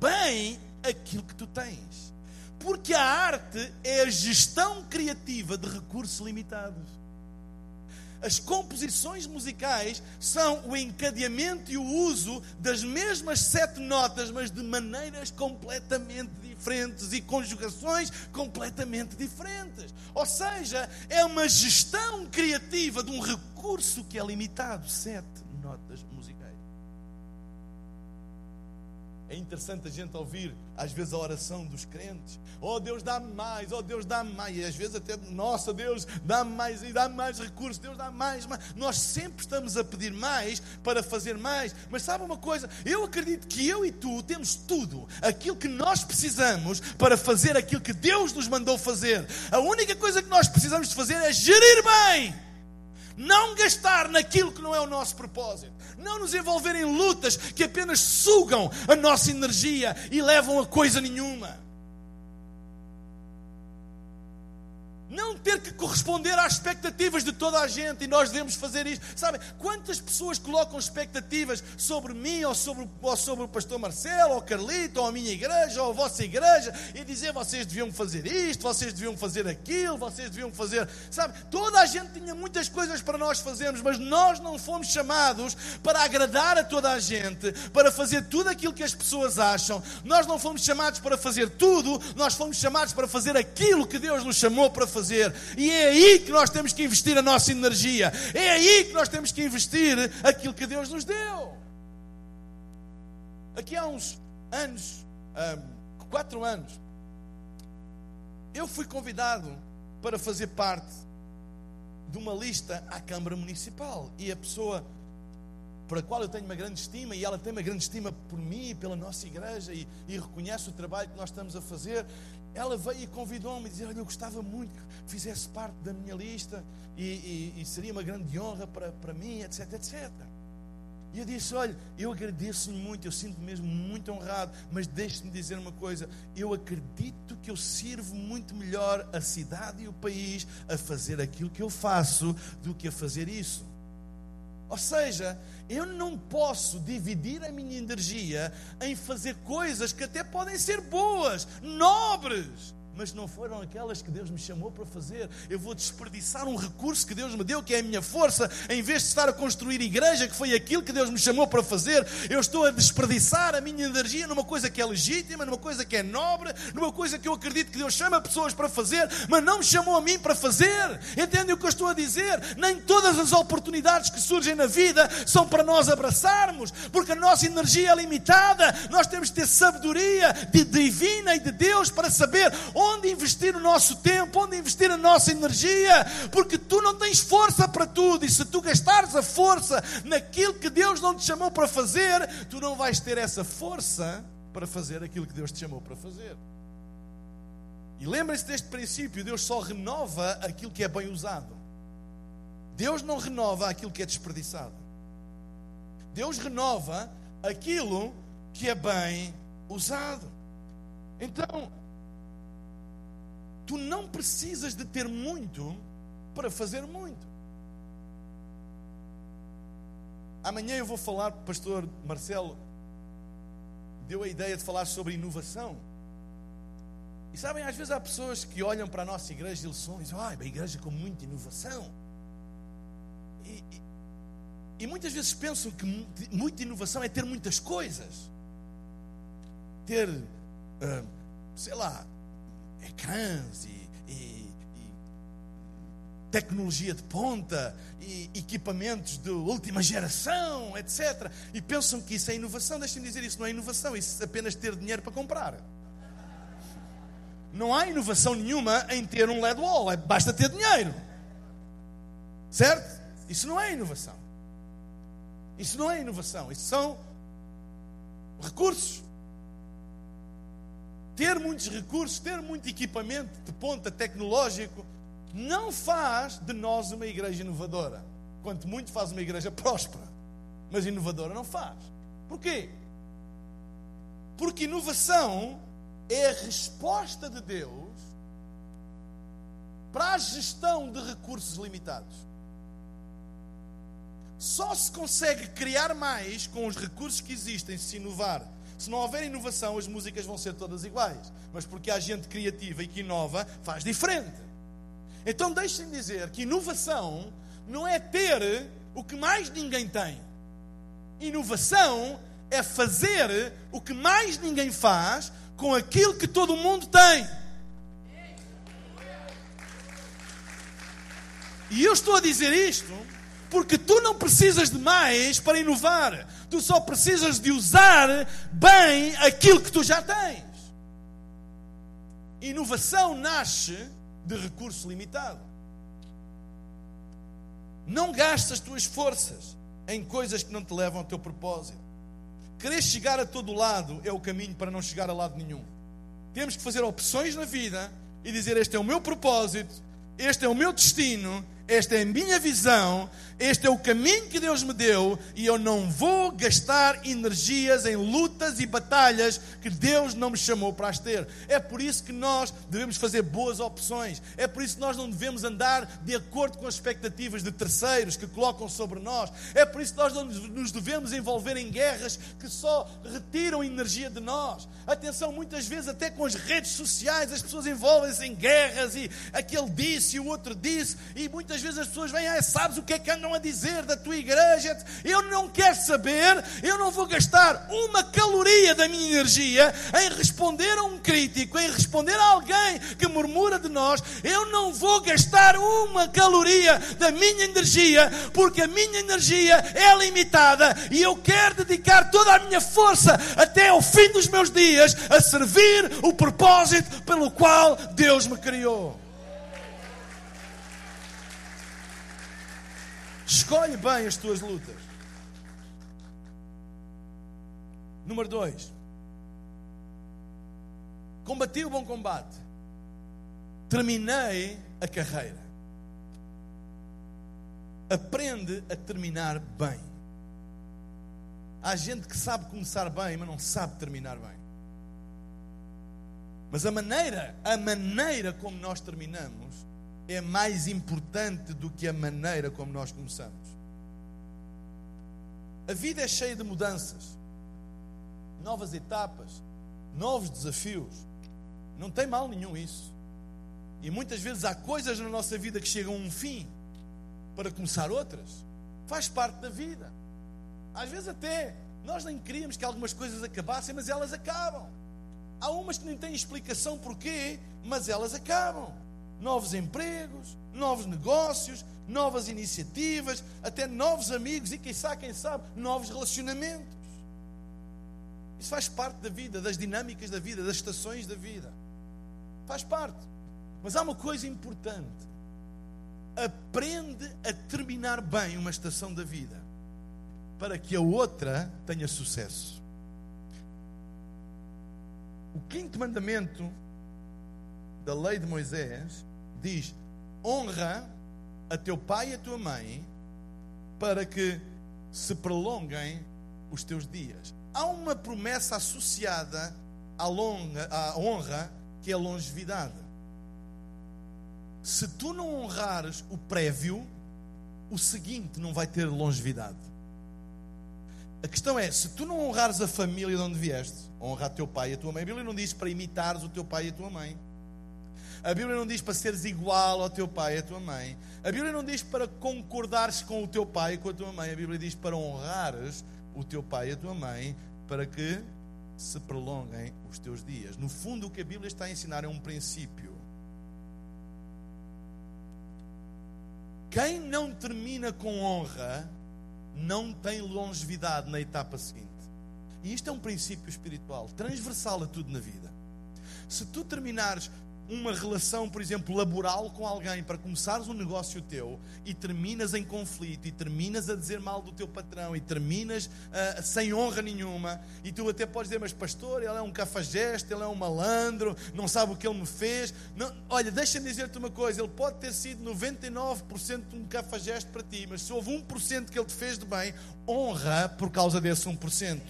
bem aquilo que tu tens. Porque a arte é a gestão criativa de recursos limitados. As composições musicais são o encadeamento e o uso das mesmas sete notas, mas de maneiras completamente diferentes e conjugações completamente diferentes. Ou seja, é uma gestão criativa de um recurso que é limitado sete notas musicais. É interessante a gente ouvir, às vezes, a oração dos crentes. Oh Deus, dá-me mais, oh Deus, dá-me mais. E às vezes até, nossa Deus, dá-me mais e dá-me mais recursos, Deus dá mais, mais. Nós sempre estamos a pedir mais para fazer mais. Mas sabe uma coisa? Eu acredito que eu e tu temos tudo, aquilo que nós precisamos para fazer aquilo que Deus nos mandou fazer. A única coisa que nós precisamos de fazer é gerir bem não gastar naquilo que não é o nosso propósito, não nos envolver em lutas que apenas sugam a nossa energia e levam a coisa nenhuma. Não ter que corresponder às expectativas de toda a gente e nós devemos fazer isto. Sabe, quantas pessoas colocam expectativas sobre mim ou sobre, ou sobre o pastor Marcelo, ou Carlito, ou a minha igreja, ou a vossa igreja, e dizer vocês deviam fazer isto, vocês deviam fazer aquilo, vocês deviam fazer. Sabe, toda a gente tinha muitas coisas para nós fazermos, mas nós não fomos chamados para agradar a toda a gente, para fazer tudo aquilo que as pessoas acham. Nós não fomos chamados para fazer tudo, nós fomos chamados para fazer aquilo que Deus nos chamou para fazer fazer. E é aí que nós temos que investir a nossa energia. É aí que nós temos que investir aquilo que Deus nos deu. Aqui há uns anos, um, quatro anos, eu fui convidado para fazer parte de uma lista à Câmara Municipal. E a pessoa por a qual eu tenho uma grande estima e ela tem uma grande estima por mim e pela nossa igreja e, e reconhece o trabalho que nós estamos a fazer ela veio e convidou-me e disse: Olha, eu gostava muito que fizesse parte da minha lista e, e, e, seria uma grande honra para, para mim, etc, etc. E eu disse: Olha, eu agradeço-lhe muito, eu sinto-me mesmo muito honrado, mas deixe-me dizer uma coisa: eu acredito que eu sirvo muito melhor a cidade e o país a fazer aquilo que eu faço do que a fazer isso. Ou seja, eu não posso dividir a minha energia em fazer coisas que até podem ser boas, nobres, mas não foram aquelas que Deus me chamou para fazer. Eu vou desperdiçar um recurso que Deus me deu, que é a minha força, em vez de estar a construir igreja, que foi aquilo que Deus me chamou para fazer. Eu estou a desperdiçar a minha energia numa coisa que é legítima, numa coisa que é nobre, numa coisa que eu acredito que Deus chama pessoas para fazer, mas não me chamou a mim para fazer. Entendem o que eu estou a dizer? Nem todas as oportunidades que surgem na vida são para nós abraçarmos, porque a nossa energia é limitada. Nós temos que ter sabedoria de divina e de Deus para saber onde onde investir o nosso tempo, onde investir a nossa energia, porque tu não tens força para tudo, e se tu gastares a força naquilo que Deus não te chamou para fazer, tu não vais ter essa força para fazer aquilo que Deus te chamou para fazer. E lembrem-se deste princípio: Deus só renova aquilo que é bem usado. Deus não renova aquilo que é desperdiçado. Deus renova aquilo que é bem usado. Então, Tu não precisas de ter muito para fazer muito. Amanhã eu vou falar, pastor Marcelo deu a ideia de falar sobre inovação. E sabem, às vezes há pessoas que olham para a nossa igreja e dizem, ah, a igreja com muita inovação. E, e, e muitas vezes pensam que muita inovação é ter muitas coisas. Ter, uh, sei lá, ecrãs e, e, e tecnologia de ponta e equipamentos de última geração, etc. E pensam que isso é inovação. Deixem-me dizer, isso não é inovação, isso é apenas ter dinheiro para comprar. Não há inovação nenhuma em ter um LED wall, é, basta ter dinheiro. Certo? Isso não é inovação. Isso não é inovação, isso são recursos ter muitos recursos, ter muito equipamento de ponta tecnológico, não faz de nós uma igreja inovadora. Quanto muito faz uma igreja próspera, mas inovadora não faz. Porquê? Porque inovação é a resposta de Deus para a gestão de recursos limitados. Só se consegue criar mais com os recursos que existem, se inovar. Se não houver inovação, as músicas vão ser todas iguais. Mas porque há gente criativa e que inova, faz diferente. Então deixem-me dizer que inovação não é ter o que mais ninguém tem. Inovação é fazer o que mais ninguém faz com aquilo que todo mundo tem. E eu estou a dizer isto porque tu não precisas de mais para inovar. Tu só precisas de usar bem aquilo que tu já tens. Inovação nasce de recurso limitado. Não gastes as tuas forças em coisas que não te levam ao teu propósito. Querer chegar a todo lado é o caminho para não chegar a lado nenhum. Temos que fazer opções na vida e dizer: Este é o meu propósito, este é o meu destino esta é a minha visão, este é o caminho que Deus me deu e eu não vou gastar energias em lutas e batalhas que Deus não me chamou para as ter. É por isso que nós devemos fazer boas opções. É por isso que nós não devemos andar de acordo com as expectativas de terceiros que colocam sobre nós. É por isso que nós não nos devemos envolver em guerras que só retiram energia de nós. Atenção, muitas vezes até com as redes sociais as pessoas envolvem-se em guerras e aquele disse e o outro disse e muitas muitas vezes as pessoas vêm, ah, sabes o que é que andam a dizer da tua igreja? Eu não quero saber, eu não vou gastar uma caloria da minha energia em responder a um crítico, em responder a alguém que murmura de nós. Eu não vou gastar uma caloria da minha energia, porque a minha energia é limitada e eu quero dedicar toda a minha força até ao fim dos meus dias a servir o propósito pelo qual Deus me criou. Escolhe bem as tuas lutas. Número dois. Combati o bom combate. Terminei a carreira. Aprende a terminar bem. Há gente que sabe começar bem, mas não sabe terminar bem. Mas a maneira, a maneira como nós terminamos é mais importante do que a maneira como nós começamos. A vida é cheia de mudanças, novas etapas, novos desafios. Não tem mal nenhum isso. E muitas vezes há coisas na nossa vida que chegam a um fim para começar outras. Faz parte da vida. Às vezes até nós nem queríamos que algumas coisas acabassem, mas elas acabam. Há umas que nem têm explicação porquê, mas elas acabam novos empregos, novos negócios, novas iniciativas, até novos amigos e quem sabe, quem sabe, novos relacionamentos. Isso faz parte da vida, das dinâmicas da vida, das estações da vida. Faz parte. Mas há uma coisa importante. Aprende a terminar bem uma estação da vida para que a outra tenha sucesso. O quinto mandamento da lei de Moisés diz: honra a teu pai e a tua mãe para que se prolonguem os teus dias. Há uma promessa associada à, longa, à honra que é a longevidade. Se tu não honrares o prévio, o seguinte não vai ter longevidade. A questão é, se tu não honrares a família de onde vieste, honra a teu pai e a tua mãe. A Bíblia não diz para imitares o teu pai e a tua mãe. A Bíblia não diz para seres igual ao teu pai e à tua mãe. A Bíblia não diz para concordares com o teu pai e com a tua mãe. A Bíblia diz para honrares o teu pai e a tua mãe para que se prolonguem os teus dias. No fundo, o que a Bíblia está a ensinar é um princípio. Quem não termina com honra não tem longevidade na etapa seguinte. E isto é um princípio espiritual, transversal a tudo na vida. Se tu terminares uma relação, por exemplo, laboral com alguém para começares um negócio teu e terminas em conflito e terminas a dizer mal do teu patrão e terminas uh, sem honra nenhuma e tu até podes dizer, mas pastor, ele é um cafajeste, ele é um malandro, não sabe o que ele me fez. Não, olha, deixa-me dizer-te uma coisa, ele pode ter sido 99% um cafajeste para ti, mas se houve 1% que ele te fez de bem, honra por causa desse 1%.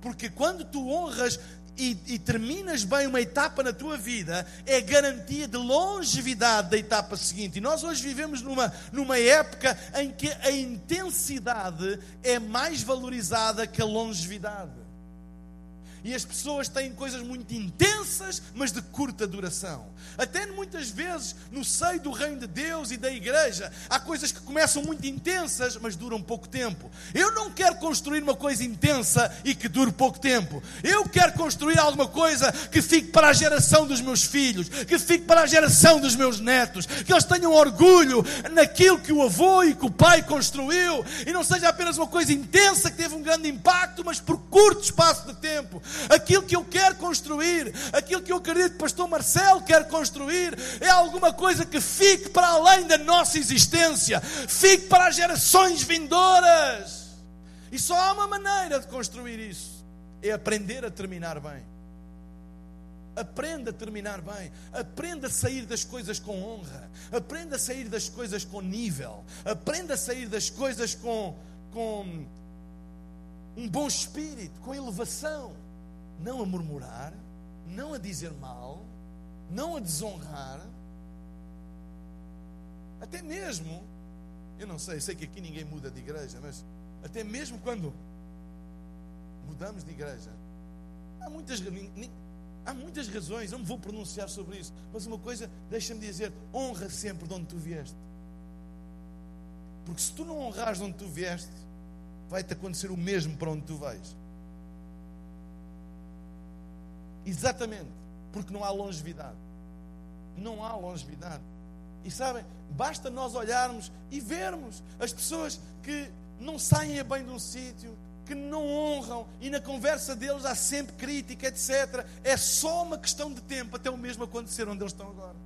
Porque quando tu honras e, e, terminas bem uma etapa na tua vida, é garantia de longevidade da etapa seguinte. E nós hoje vivemos numa, numa época em que a intensidade é mais valorizada que a longevidade. E as pessoas têm coisas muito intensas, mas de curta duração. Até muitas vezes, no seio do reino de Deus e da igreja, há coisas que começam muito intensas, mas duram pouco tempo. Eu não quero construir uma coisa intensa e que dure pouco tempo. Eu quero construir alguma coisa que fique para a geração dos meus filhos, que fique para a geração dos meus netos, que eles tenham orgulho naquilo que o avô e que o pai construiu, e não seja apenas uma coisa intensa que teve um grande impacto, mas por curto espaço de tempo aquilo que eu quero construir, aquilo que eu acredito que o pastor Marcelo quer construir, é alguma coisa que fique para além da nossa existência, fique para as gerações vindouras. E só há uma maneira de construir isso: é aprender a terminar bem. Aprenda a terminar bem. Aprenda a sair das coisas com honra. Aprenda a sair das coisas com nível. Aprenda a sair das coisas com, com um bom espírito, com elevação não a murmurar, não a dizer mal, não a desonrar. Até mesmo, eu não sei, sei que aqui ninguém muda de igreja, mas até mesmo quando mudamos de igreja, há muitas, há muitas razões, não me vou pronunciar sobre isso, mas uma coisa, deixa-me dizer: honra sempre de onde tu vieste. Porque se tu não honrares de onde tu vieste, vai-te acontecer o mesmo para onde tu vais. Exatamente, porque não há longevidade. Não há longevidade. E sabem, basta nós olharmos e vermos as pessoas que não saem bem de um sítio, que não honram e na conversa deles há sempre crítica, etc. É só uma questão de tempo até o mesmo acontecer onde eles estão agora.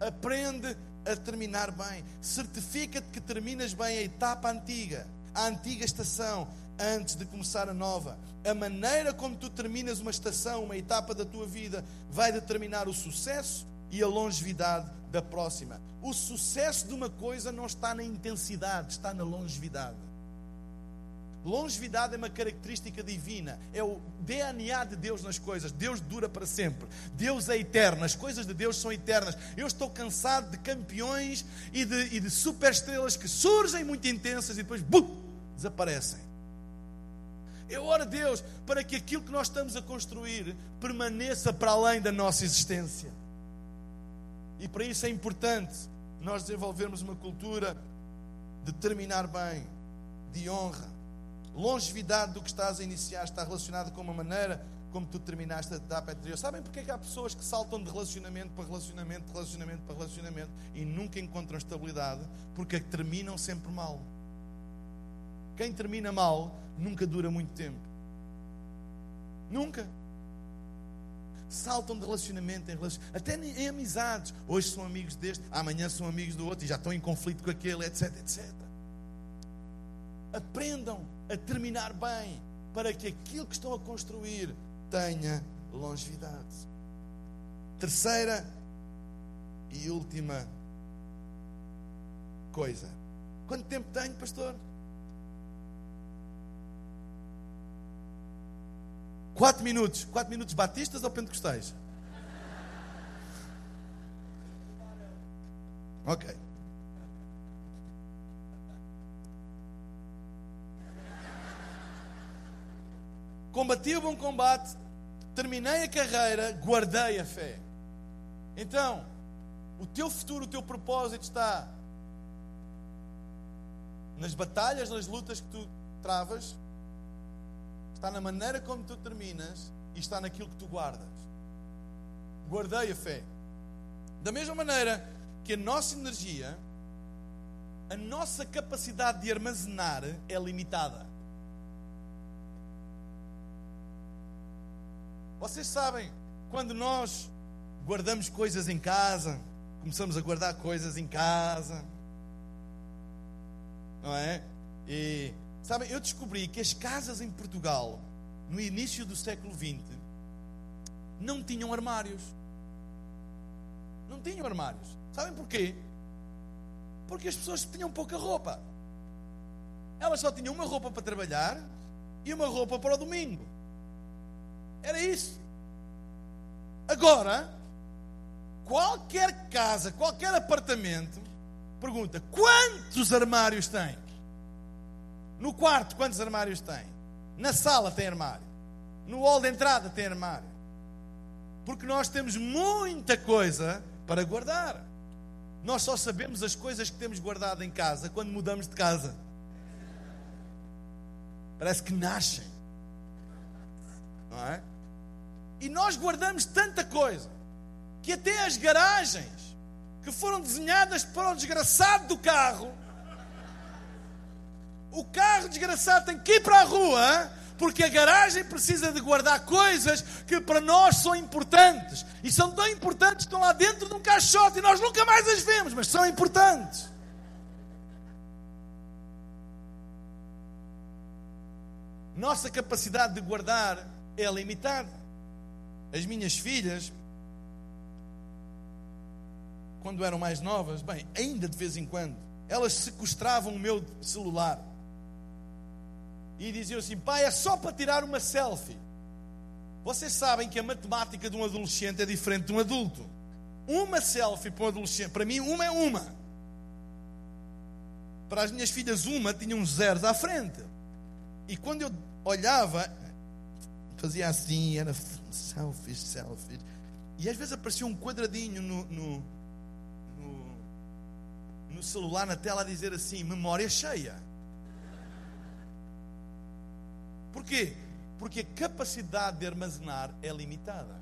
Aprende a terminar bem. Certifica-te que terminas bem a etapa antiga, a antiga estação, antes de começar a nova. A maneira como tu terminas uma estação, uma etapa da tua vida, vai determinar o sucesso e a longevidade da próxima. O sucesso de uma coisa não está na intensidade, está na longevidade. Longevidade é uma característica divina, é o DNA de Deus nas coisas. Deus dura para sempre, Deus é eterno, as coisas de Deus são eternas. Eu estou cansado de campeões e de, e de superestrelas que surgem muito intensas e depois desaparecem. Eu oro a Deus para que aquilo que nós estamos a construir permaneça para além da nossa existência. E para isso é importante nós desenvolvermos uma cultura de terminar bem, de honra. Longevidade do que estás a iniciar está relacionada com uma maneira como tu terminaste a etapa anterior. Sabem porque é que há pessoas que saltam de relacionamento para relacionamento, de relacionamento para relacionamento e nunca encontram estabilidade? Porque terminam sempre mal. Quem termina mal nunca dura muito tempo. Nunca. Saltam de relacionamento em relacionamento, até em amizades. Hoje são amigos deste, amanhã são amigos do outro e já estão em conflito com aquele, etc, etc. Aprendam a terminar bem para que aquilo que estão a construir tenha longevidade. Terceira e última coisa. Quanto tempo tenho, pastor? Quatro minutos. Quatro minutos batistas ou pentecostais? Ok. Combati o bom combate, terminei a carreira, guardei a fé. Então, o teu futuro, o teu propósito está nas batalhas, nas lutas que tu travas, está na maneira como tu terminas e está naquilo que tu guardas. Guardei a fé. Da mesma maneira que a nossa energia, a nossa capacidade de armazenar é limitada. Vocês sabem, quando nós guardamos coisas em casa, começamos a guardar coisas em casa, não é? E Sabem, eu descobri que as casas em Portugal, no início do século XX, não tinham armários. Não tinham armários. Sabem porquê? Porque as pessoas tinham pouca roupa. Elas só tinham uma roupa para trabalhar e uma roupa para o domingo. Era isso. Agora, qualquer casa, qualquer apartamento, pergunta: quantos armários tem? No quarto, quantos armários tem? Na sala tem armário. No hall de entrada tem armário. Porque nós temos muita coisa para guardar. Nós só sabemos as coisas que temos guardado em casa quando mudamos de casa. Parece que nascem. Não é? E nós guardamos tanta coisa que até as garagens que foram desenhadas para o desgraçado do carro, o carro desgraçado tem que ir para a rua porque a garagem precisa de guardar coisas que para nós são importantes. E são tão importantes que estão lá dentro de um caixote e nós nunca mais as vemos, mas são importantes. Nossa capacidade de guardar é limitada. As minhas filhas, quando eram mais novas, bem, ainda de vez em quando, elas sequestravam o meu celular e diziam assim: pai, é só para tirar uma selfie. Vocês sabem que a matemática de um adolescente é diferente de um adulto. Uma selfie para um adolescente, para mim, uma é uma. Para as minhas filhas, uma tinha uns zeros à frente. E quando eu olhava, fazia assim, era selfies, selfies. E às vezes aparecia um quadradinho no, no, no, no celular, na tela, a dizer assim: memória cheia. Porquê? Porque a capacidade de armazenar é limitada.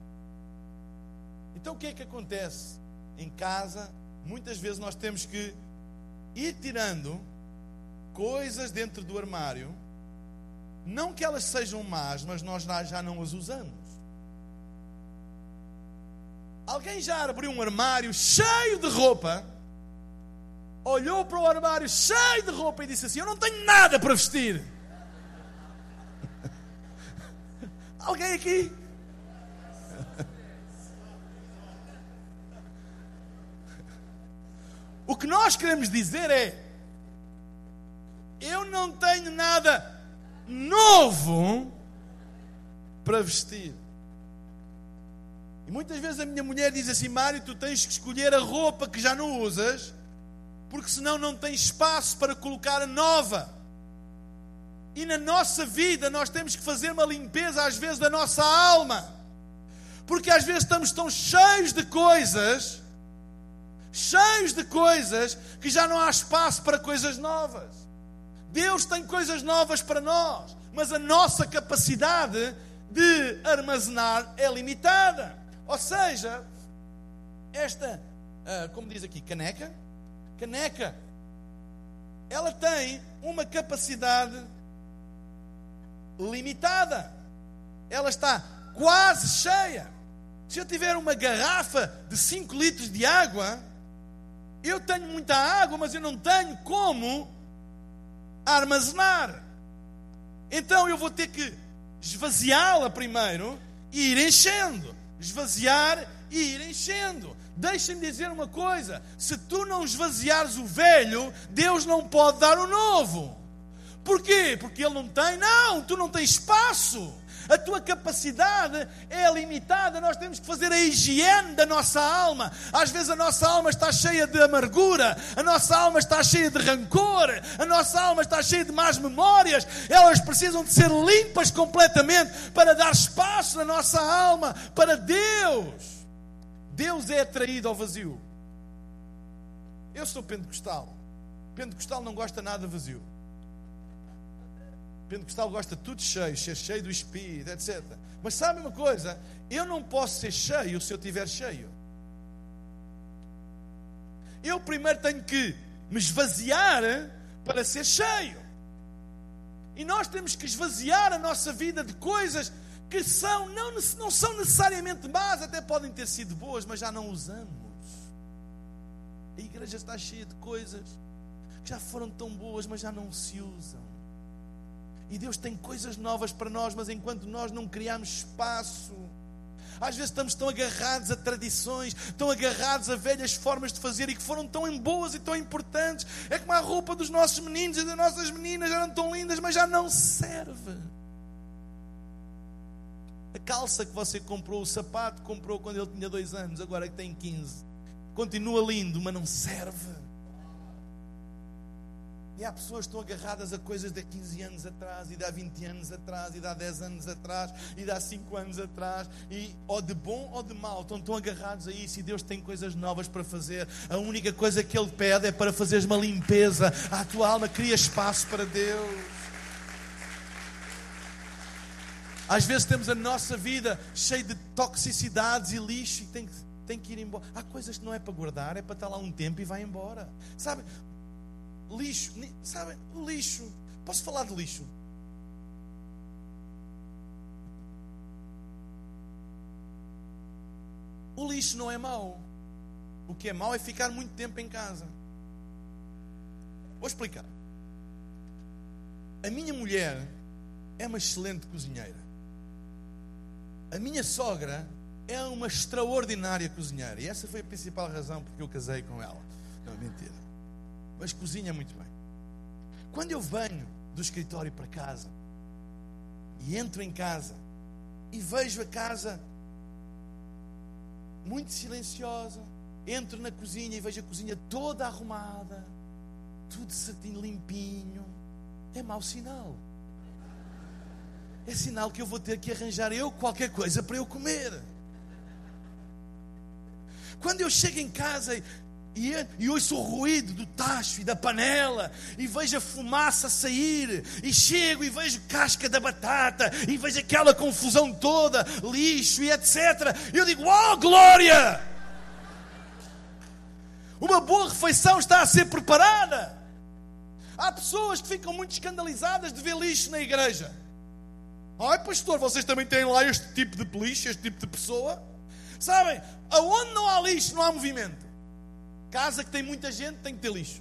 Então o que é que acontece? Em casa, muitas vezes nós temos que ir tirando coisas dentro do armário, não que elas sejam más, mas nós já não as usamos. Alguém já abriu um armário cheio de roupa, olhou para o armário cheio de roupa e disse assim: Eu não tenho nada para vestir. Alguém aqui? O que nós queremos dizer é: eu não tenho nada novo para vestir. E muitas vezes a minha mulher diz assim: Mário, tu tens que escolher a roupa que já não usas, porque senão não tens espaço para colocar a nova. E na nossa vida nós temos que fazer uma limpeza, às vezes, da nossa alma. Porque às vezes estamos tão cheios de coisas, cheios de coisas, que já não há espaço para coisas novas. Deus tem coisas novas para nós, mas a nossa capacidade de armazenar é limitada. Ou seja, esta, ah, como diz aqui, caneca, caneca, ela tem uma capacidade limitada. Ela está quase cheia. Se eu tiver uma garrafa de 5 litros de água, eu tenho muita água, mas eu não tenho como armazenar. Então eu vou ter que esvaziá-la primeiro e ir enchendo. Esvaziar e ir enchendo. Deixa-me dizer uma coisa: se tu não esvaziares o velho, Deus não pode dar o novo. Porquê? Porque ele não tem? Não, tu não tens espaço. A tua capacidade é limitada. Nós temos que fazer a higiene da nossa alma. Às vezes a nossa alma está cheia de amargura, a nossa alma está cheia de rancor, a nossa alma está cheia de más memórias. Elas precisam de ser limpas completamente para dar espaço na nossa alma para Deus. Deus é atraído ao vazio. Eu sou pentecostal. Pentecostal não gosta nada vazio. Pentecostal gosta de tudo cheio, ser cheio do Espírito, etc. Mas sabe uma coisa? Eu não posso ser cheio se eu estiver cheio. Eu primeiro tenho que me esvaziar para ser cheio. E nós temos que esvaziar a nossa vida de coisas que são, não, não são necessariamente más, até podem ter sido boas, mas já não usamos. A igreja está cheia de coisas que já foram tão boas, mas já não se usam. E Deus tem coisas novas para nós, mas enquanto nós não criamos espaço, às vezes estamos tão agarrados a tradições, tão agarrados a velhas formas de fazer e que foram tão boas e tão importantes. É como a roupa dos nossos meninos e das nossas meninas eram tão lindas, mas já não serve. A calça que você comprou, o sapato que comprou quando ele tinha dois anos, agora que tem 15. Continua lindo, mas não serve. E há pessoas que estão agarradas a coisas de há 15 anos atrás, e de há 20 anos atrás, e de há 10 anos atrás, e de há 5 anos atrás, e ou de bom ou de mal, estão tão agarrados a isso, e Deus tem coisas novas para fazer. A única coisa que Ele pede é para fazeres uma limpeza à tua alma, cria espaço para Deus. Às vezes temos a nossa vida cheia de toxicidades e lixo e tem que, tem que ir embora. Há coisas que não é para guardar, é para estar lá um tempo e vai embora. Sabe? Lixo, sabe? O lixo. Posso falar de lixo? O lixo não é mau. O que é mau é ficar muito tempo em casa. Vou explicar. A minha mulher é uma excelente cozinheira. A minha sogra é uma extraordinária cozinheira. E essa foi a principal razão porque eu casei com ela. Não, mentira. Mas cozinha muito bem. Quando eu venho do escritório para casa e entro em casa e vejo a casa muito silenciosa, entro na cozinha e vejo a cozinha toda arrumada, tudo certinho, limpinho, é mau sinal é sinal que eu vou ter que arranjar eu qualquer coisa para eu comer. Quando eu chego em casa e, e, e ouço o ruído do tacho e da panela, e vejo a fumaça sair, e chego e vejo casca da batata, e vejo aquela confusão toda, lixo e etc. Eu digo: Oh, glória! Uma boa refeição está a ser preparada. Há pessoas que ficam muito escandalizadas de ver lixo na igreja. Ai, pastor, vocês também têm lá este tipo de lixo, este tipo de pessoa? Sabem, aonde não há lixo, não há movimento. Casa que tem muita gente tem que ter lixo.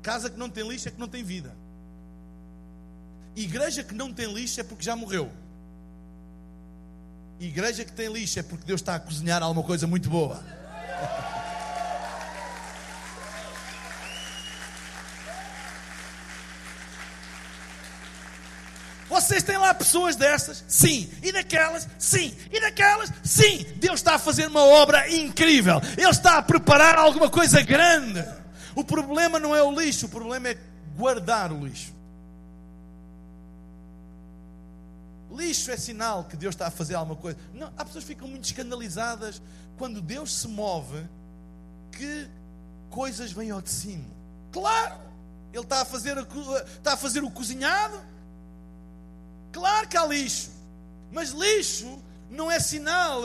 Casa que não tem lixo é que não tem vida. Igreja que não tem lixo é porque já morreu. Igreja que tem lixo é porque Deus está a cozinhar alguma coisa muito boa. Vocês têm lá pessoas dessas? Sim. E daquelas? Sim. E daquelas? Sim. Deus está a fazer uma obra incrível. Ele está a preparar alguma coisa grande. O problema não é o lixo, o problema é guardar o lixo. Lixo é sinal que Deus está a fazer alguma coisa. Não, há pessoas que ficam muito escandalizadas quando Deus se move, que coisas vêm ao de cima. Claro, Ele está a fazer, está a fazer o cozinhado, Claro que há lixo, mas lixo não é sinal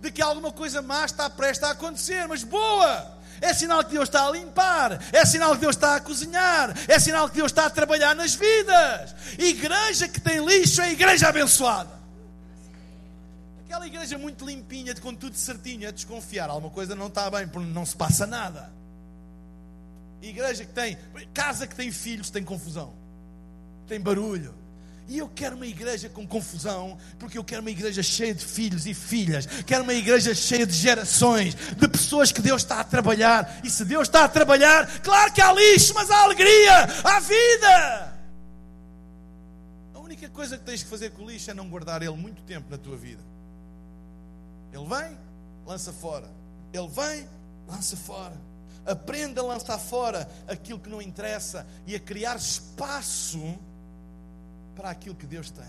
de que alguma coisa má está prestes a acontecer, mas boa! É sinal que Deus está a limpar, é sinal que Deus está a cozinhar, é sinal que Deus está a trabalhar nas vidas. Igreja que tem lixo é igreja abençoada. Aquela igreja muito limpinha, com tudo certinho, é desconfiar, alguma coisa não está bem, porque não se passa nada. Igreja que tem, casa que tem filhos, tem confusão, tem barulho, e eu quero uma igreja com confusão, porque eu quero uma igreja cheia de filhos e filhas. Quero uma igreja cheia de gerações, de pessoas que Deus está a trabalhar. E se Deus está a trabalhar, claro que há lixo, mas há alegria, há vida. A única coisa que tens que fazer com o lixo é não guardar ele muito tempo na tua vida. Ele vem, lança fora. Ele vem, lança fora. Aprenda a lançar fora aquilo que não interessa e a criar espaço para aquilo que Deus tem.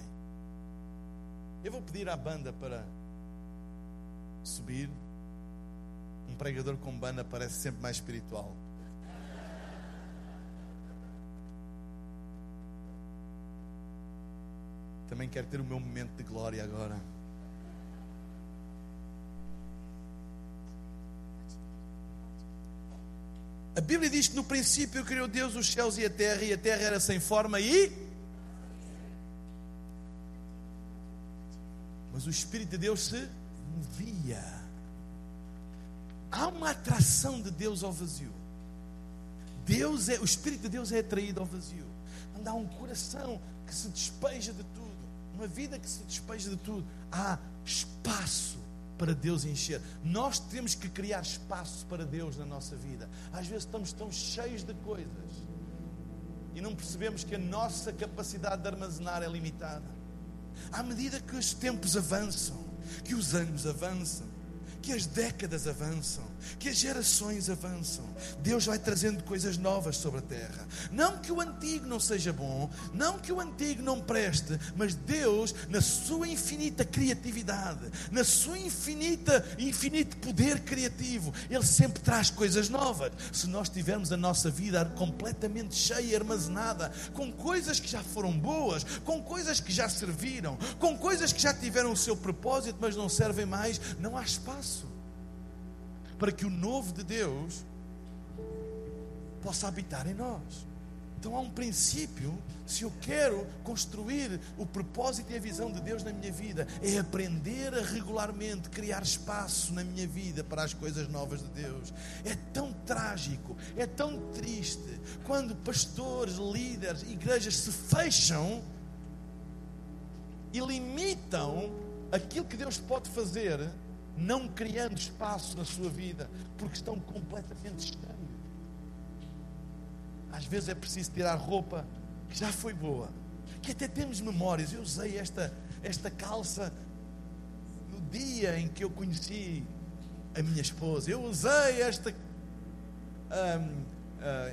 Eu vou pedir à banda para subir. Um pregador com banda parece sempre mais espiritual. Também quero ter o meu momento de glória agora. A Bíblia diz que no princípio criou Deus os céus e a terra, e a terra era sem forma e Mas o Espírito de Deus se movia. Há uma atração de Deus ao vazio. Deus é, o Espírito de Deus é atraído ao vazio. Quando há um coração que se despeja de tudo, uma vida que se despeja de tudo, há espaço para Deus encher. Nós temos que criar espaço para Deus na nossa vida. Às vezes estamos tão cheios de coisas e não percebemos que a nossa capacidade de armazenar é limitada. À medida que os tempos avançam, que os anos avançam, que as décadas avançam, que as gerações avançam, Deus vai trazendo coisas novas sobre a terra. Não que o antigo não seja bom, não que o antigo não preste, mas Deus, na sua infinita criatividade, na sua infinita, infinito poder criativo, Ele sempre traz coisas novas. Se nós tivermos a nossa vida completamente cheia, armazenada, com coisas que já foram boas, com coisas que já serviram, com coisas que já tiveram o seu propósito, mas não servem mais, não há espaço para que o novo de Deus possa habitar em nós. Então há um princípio, se eu quero construir o propósito e a visão de Deus na minha vida, é aprender a regularmente criar espaço na minha vida para as coisas novas de Deus. É tão trágico, é tão triste quando pastores, líderes, igrejas se fecham e limitam aquilo que Deus pode fazer não criando espaço na sua vida, porque estão completamente cheios. Às vezes é preciso tirar roupa que já foi boa, que até temos memórias. Eu usei esta, esta calça no dia em que eu conheci a minha esposa. Eu usei esta. uh,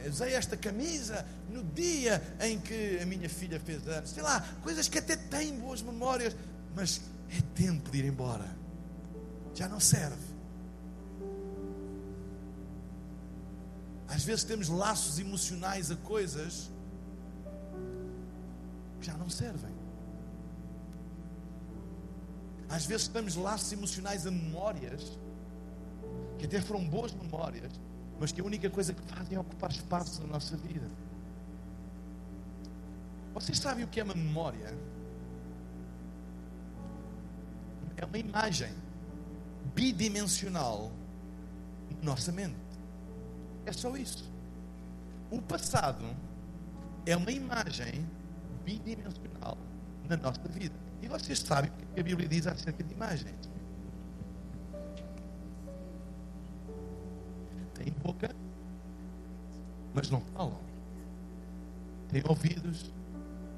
usei esta camisa no dia em que a minha filha fez anos. Sei lá, coisas que até têm boas memórias, mas é tempo de ir embora já não serve. Às vezes temos laços emocionais a coisas que já não servem. Às vezes temos laços emocionais a memórias que até foram boas memórias, mas que a única coisa que fazem é ocupar espaço na nossa vida. Vocês sabem o que é uma memória? É uma imagem bidimensional nossa mente. É só isso. O passado é uma imagem bidimensional na nossa vida. E vocês sabem o que a Bíblia diz acerca de imagens. Tem boca, mas não falam. Tem ouvidos,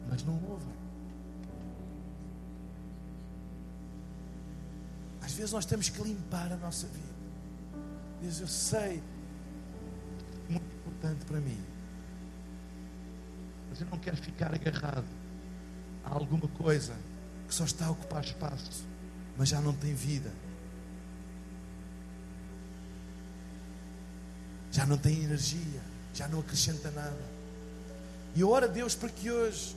mas não ouvem. Às vezes nós temos que limpar a nossa vida. Deus, eu sei, muito importante para mim. Mas eu não quero ficar agarrado a alguma coisa que só está a ocupar espaço, mas já não tem vida. Já não tem energia, já não acrescenta nada. E ora Deus para que hoje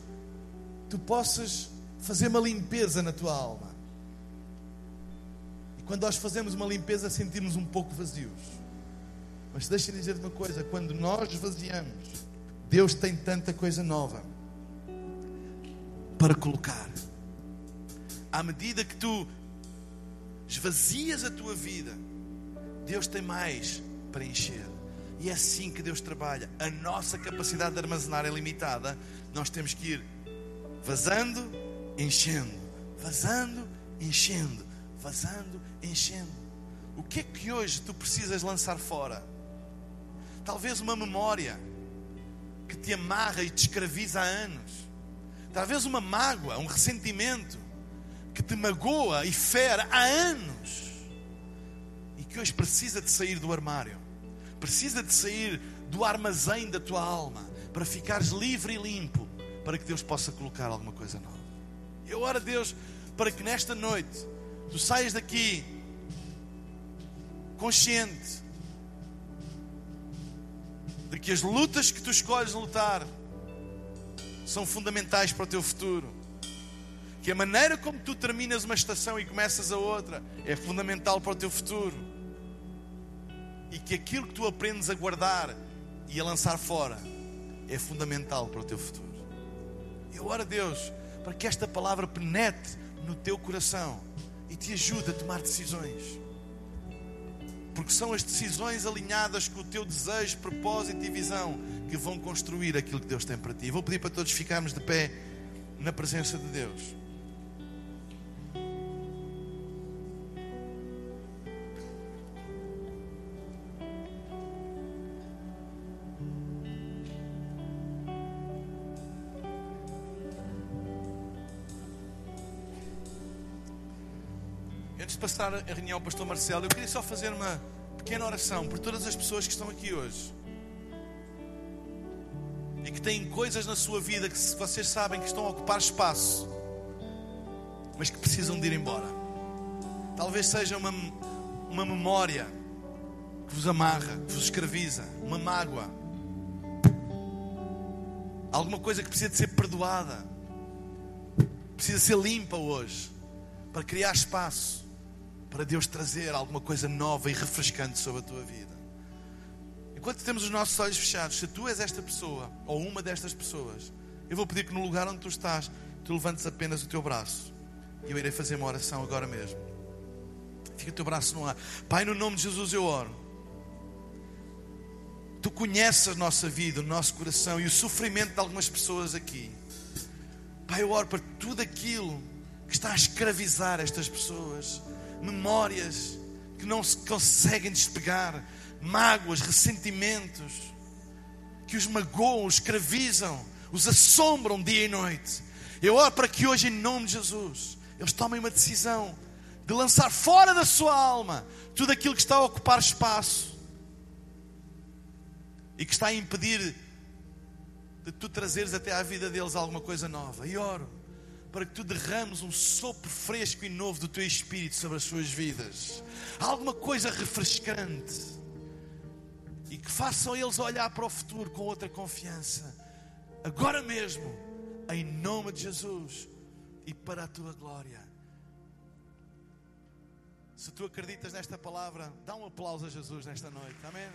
tu possas fazer uma limpeza na tua alma quando nós fazemos uma limpeza, sentimos um pouco vazios. Mas deixa-me dizer uma coisa: quando nós esvaziamos, Deus tem tanta coisa nova para colocar. À medida que tu esvazias a tua vida, Deus tem mais para encher. E é assim que Deus trabalha. A nossa capacidade de armazenar é limitada. Nós temos que ir vazando, enchendo, vazando, enchendo, vazando, enchendo. O que é que hoje tu precisas lançar fora? Talvez uma memória que te amarra e te escraviza há anos. Talvez uma mágoa, um ressentimento que te magoa e fere há anos. E que hoje precisa de sair do armário. Precisa de sair do armazém da tua alma para ficares livre e limpo para que Deus possa colocar alguma coisa nova. Eu oro a Deus para que nesta noite tu saias daqui consciente de que as lutas que tu escolhes lutar são fundamentais para o teu futuro. Que a maneira como tu terminas uma estação e começas a outra é fundamental para o teu futuro. E que aquilo que tu aprendes a guardar e a lançar fora é fundamental para o teu futuro. Eu oro a Deus para que esta palavra penetre no teu coração e te ajuda a tomar decisões. Porque são as decisões alinhadas com o teu desejo, propósito e visão que vão construir aquilo que Deus tem para ti. Vou pedir para todos ficarmos de pé na presença de Deus. Passar a reunião ao pastor Marcelo, eu queria só fazer uma pequena oração por todas as pessoas que estão aqui hoje. E que têm coisas na sua vida que vocês sabem que estão a ocupar espaço, mas que precisam de ir embora. Talvez seja uma, uma memória que vos amarra, que vos escraviza, uma mágoa, alguma coisa que precisa de ser perdoada, precisa ser limpa hoje, para criar espaço para Deus trazer alguma coisa nova e refrescante sobre a tua vida. Enquanto temos os nossos olhos fechados, se tu és esta pessoa ou uma destas pessoas, eu vou pedir que no lugar onde tu estás, tu levantes apenas o teu braço e eu irei fazer uma oração agora mesmo. Fica o teu braço no ar. Pai, no nome de Jesus eu oro. Tu conheces a nossa vida, o nosso coração e o sofrimento de algumas pessoas aqui. Pai, eu oro para tudo aquilo que está a escravizar estas pessoas memórias que não se conseguem despegar, mágoas, ressentimentos que os magoam, os escravizam, os assombram dia e noite. Eu oro para que hoje, em nome de Jesus, eles tomem uma decisão de lançar fora da sua alma tudo aquilo que está a ocupar espaço e que está a impedir de tu trazeres até à vida deles alguma coisa nova. E oro para que tu derrames um sopro fresco e novo do teu espírito sobre as suas vidas. Alguma coisa refrescante. E que façam eles olhar para o futuro com outra confiança. Agora mesmo, em nome de Jesus e para a tua glória. Se tu acreditas nesta palavra, dá um aplauso a Jesus nesta noite. Amém.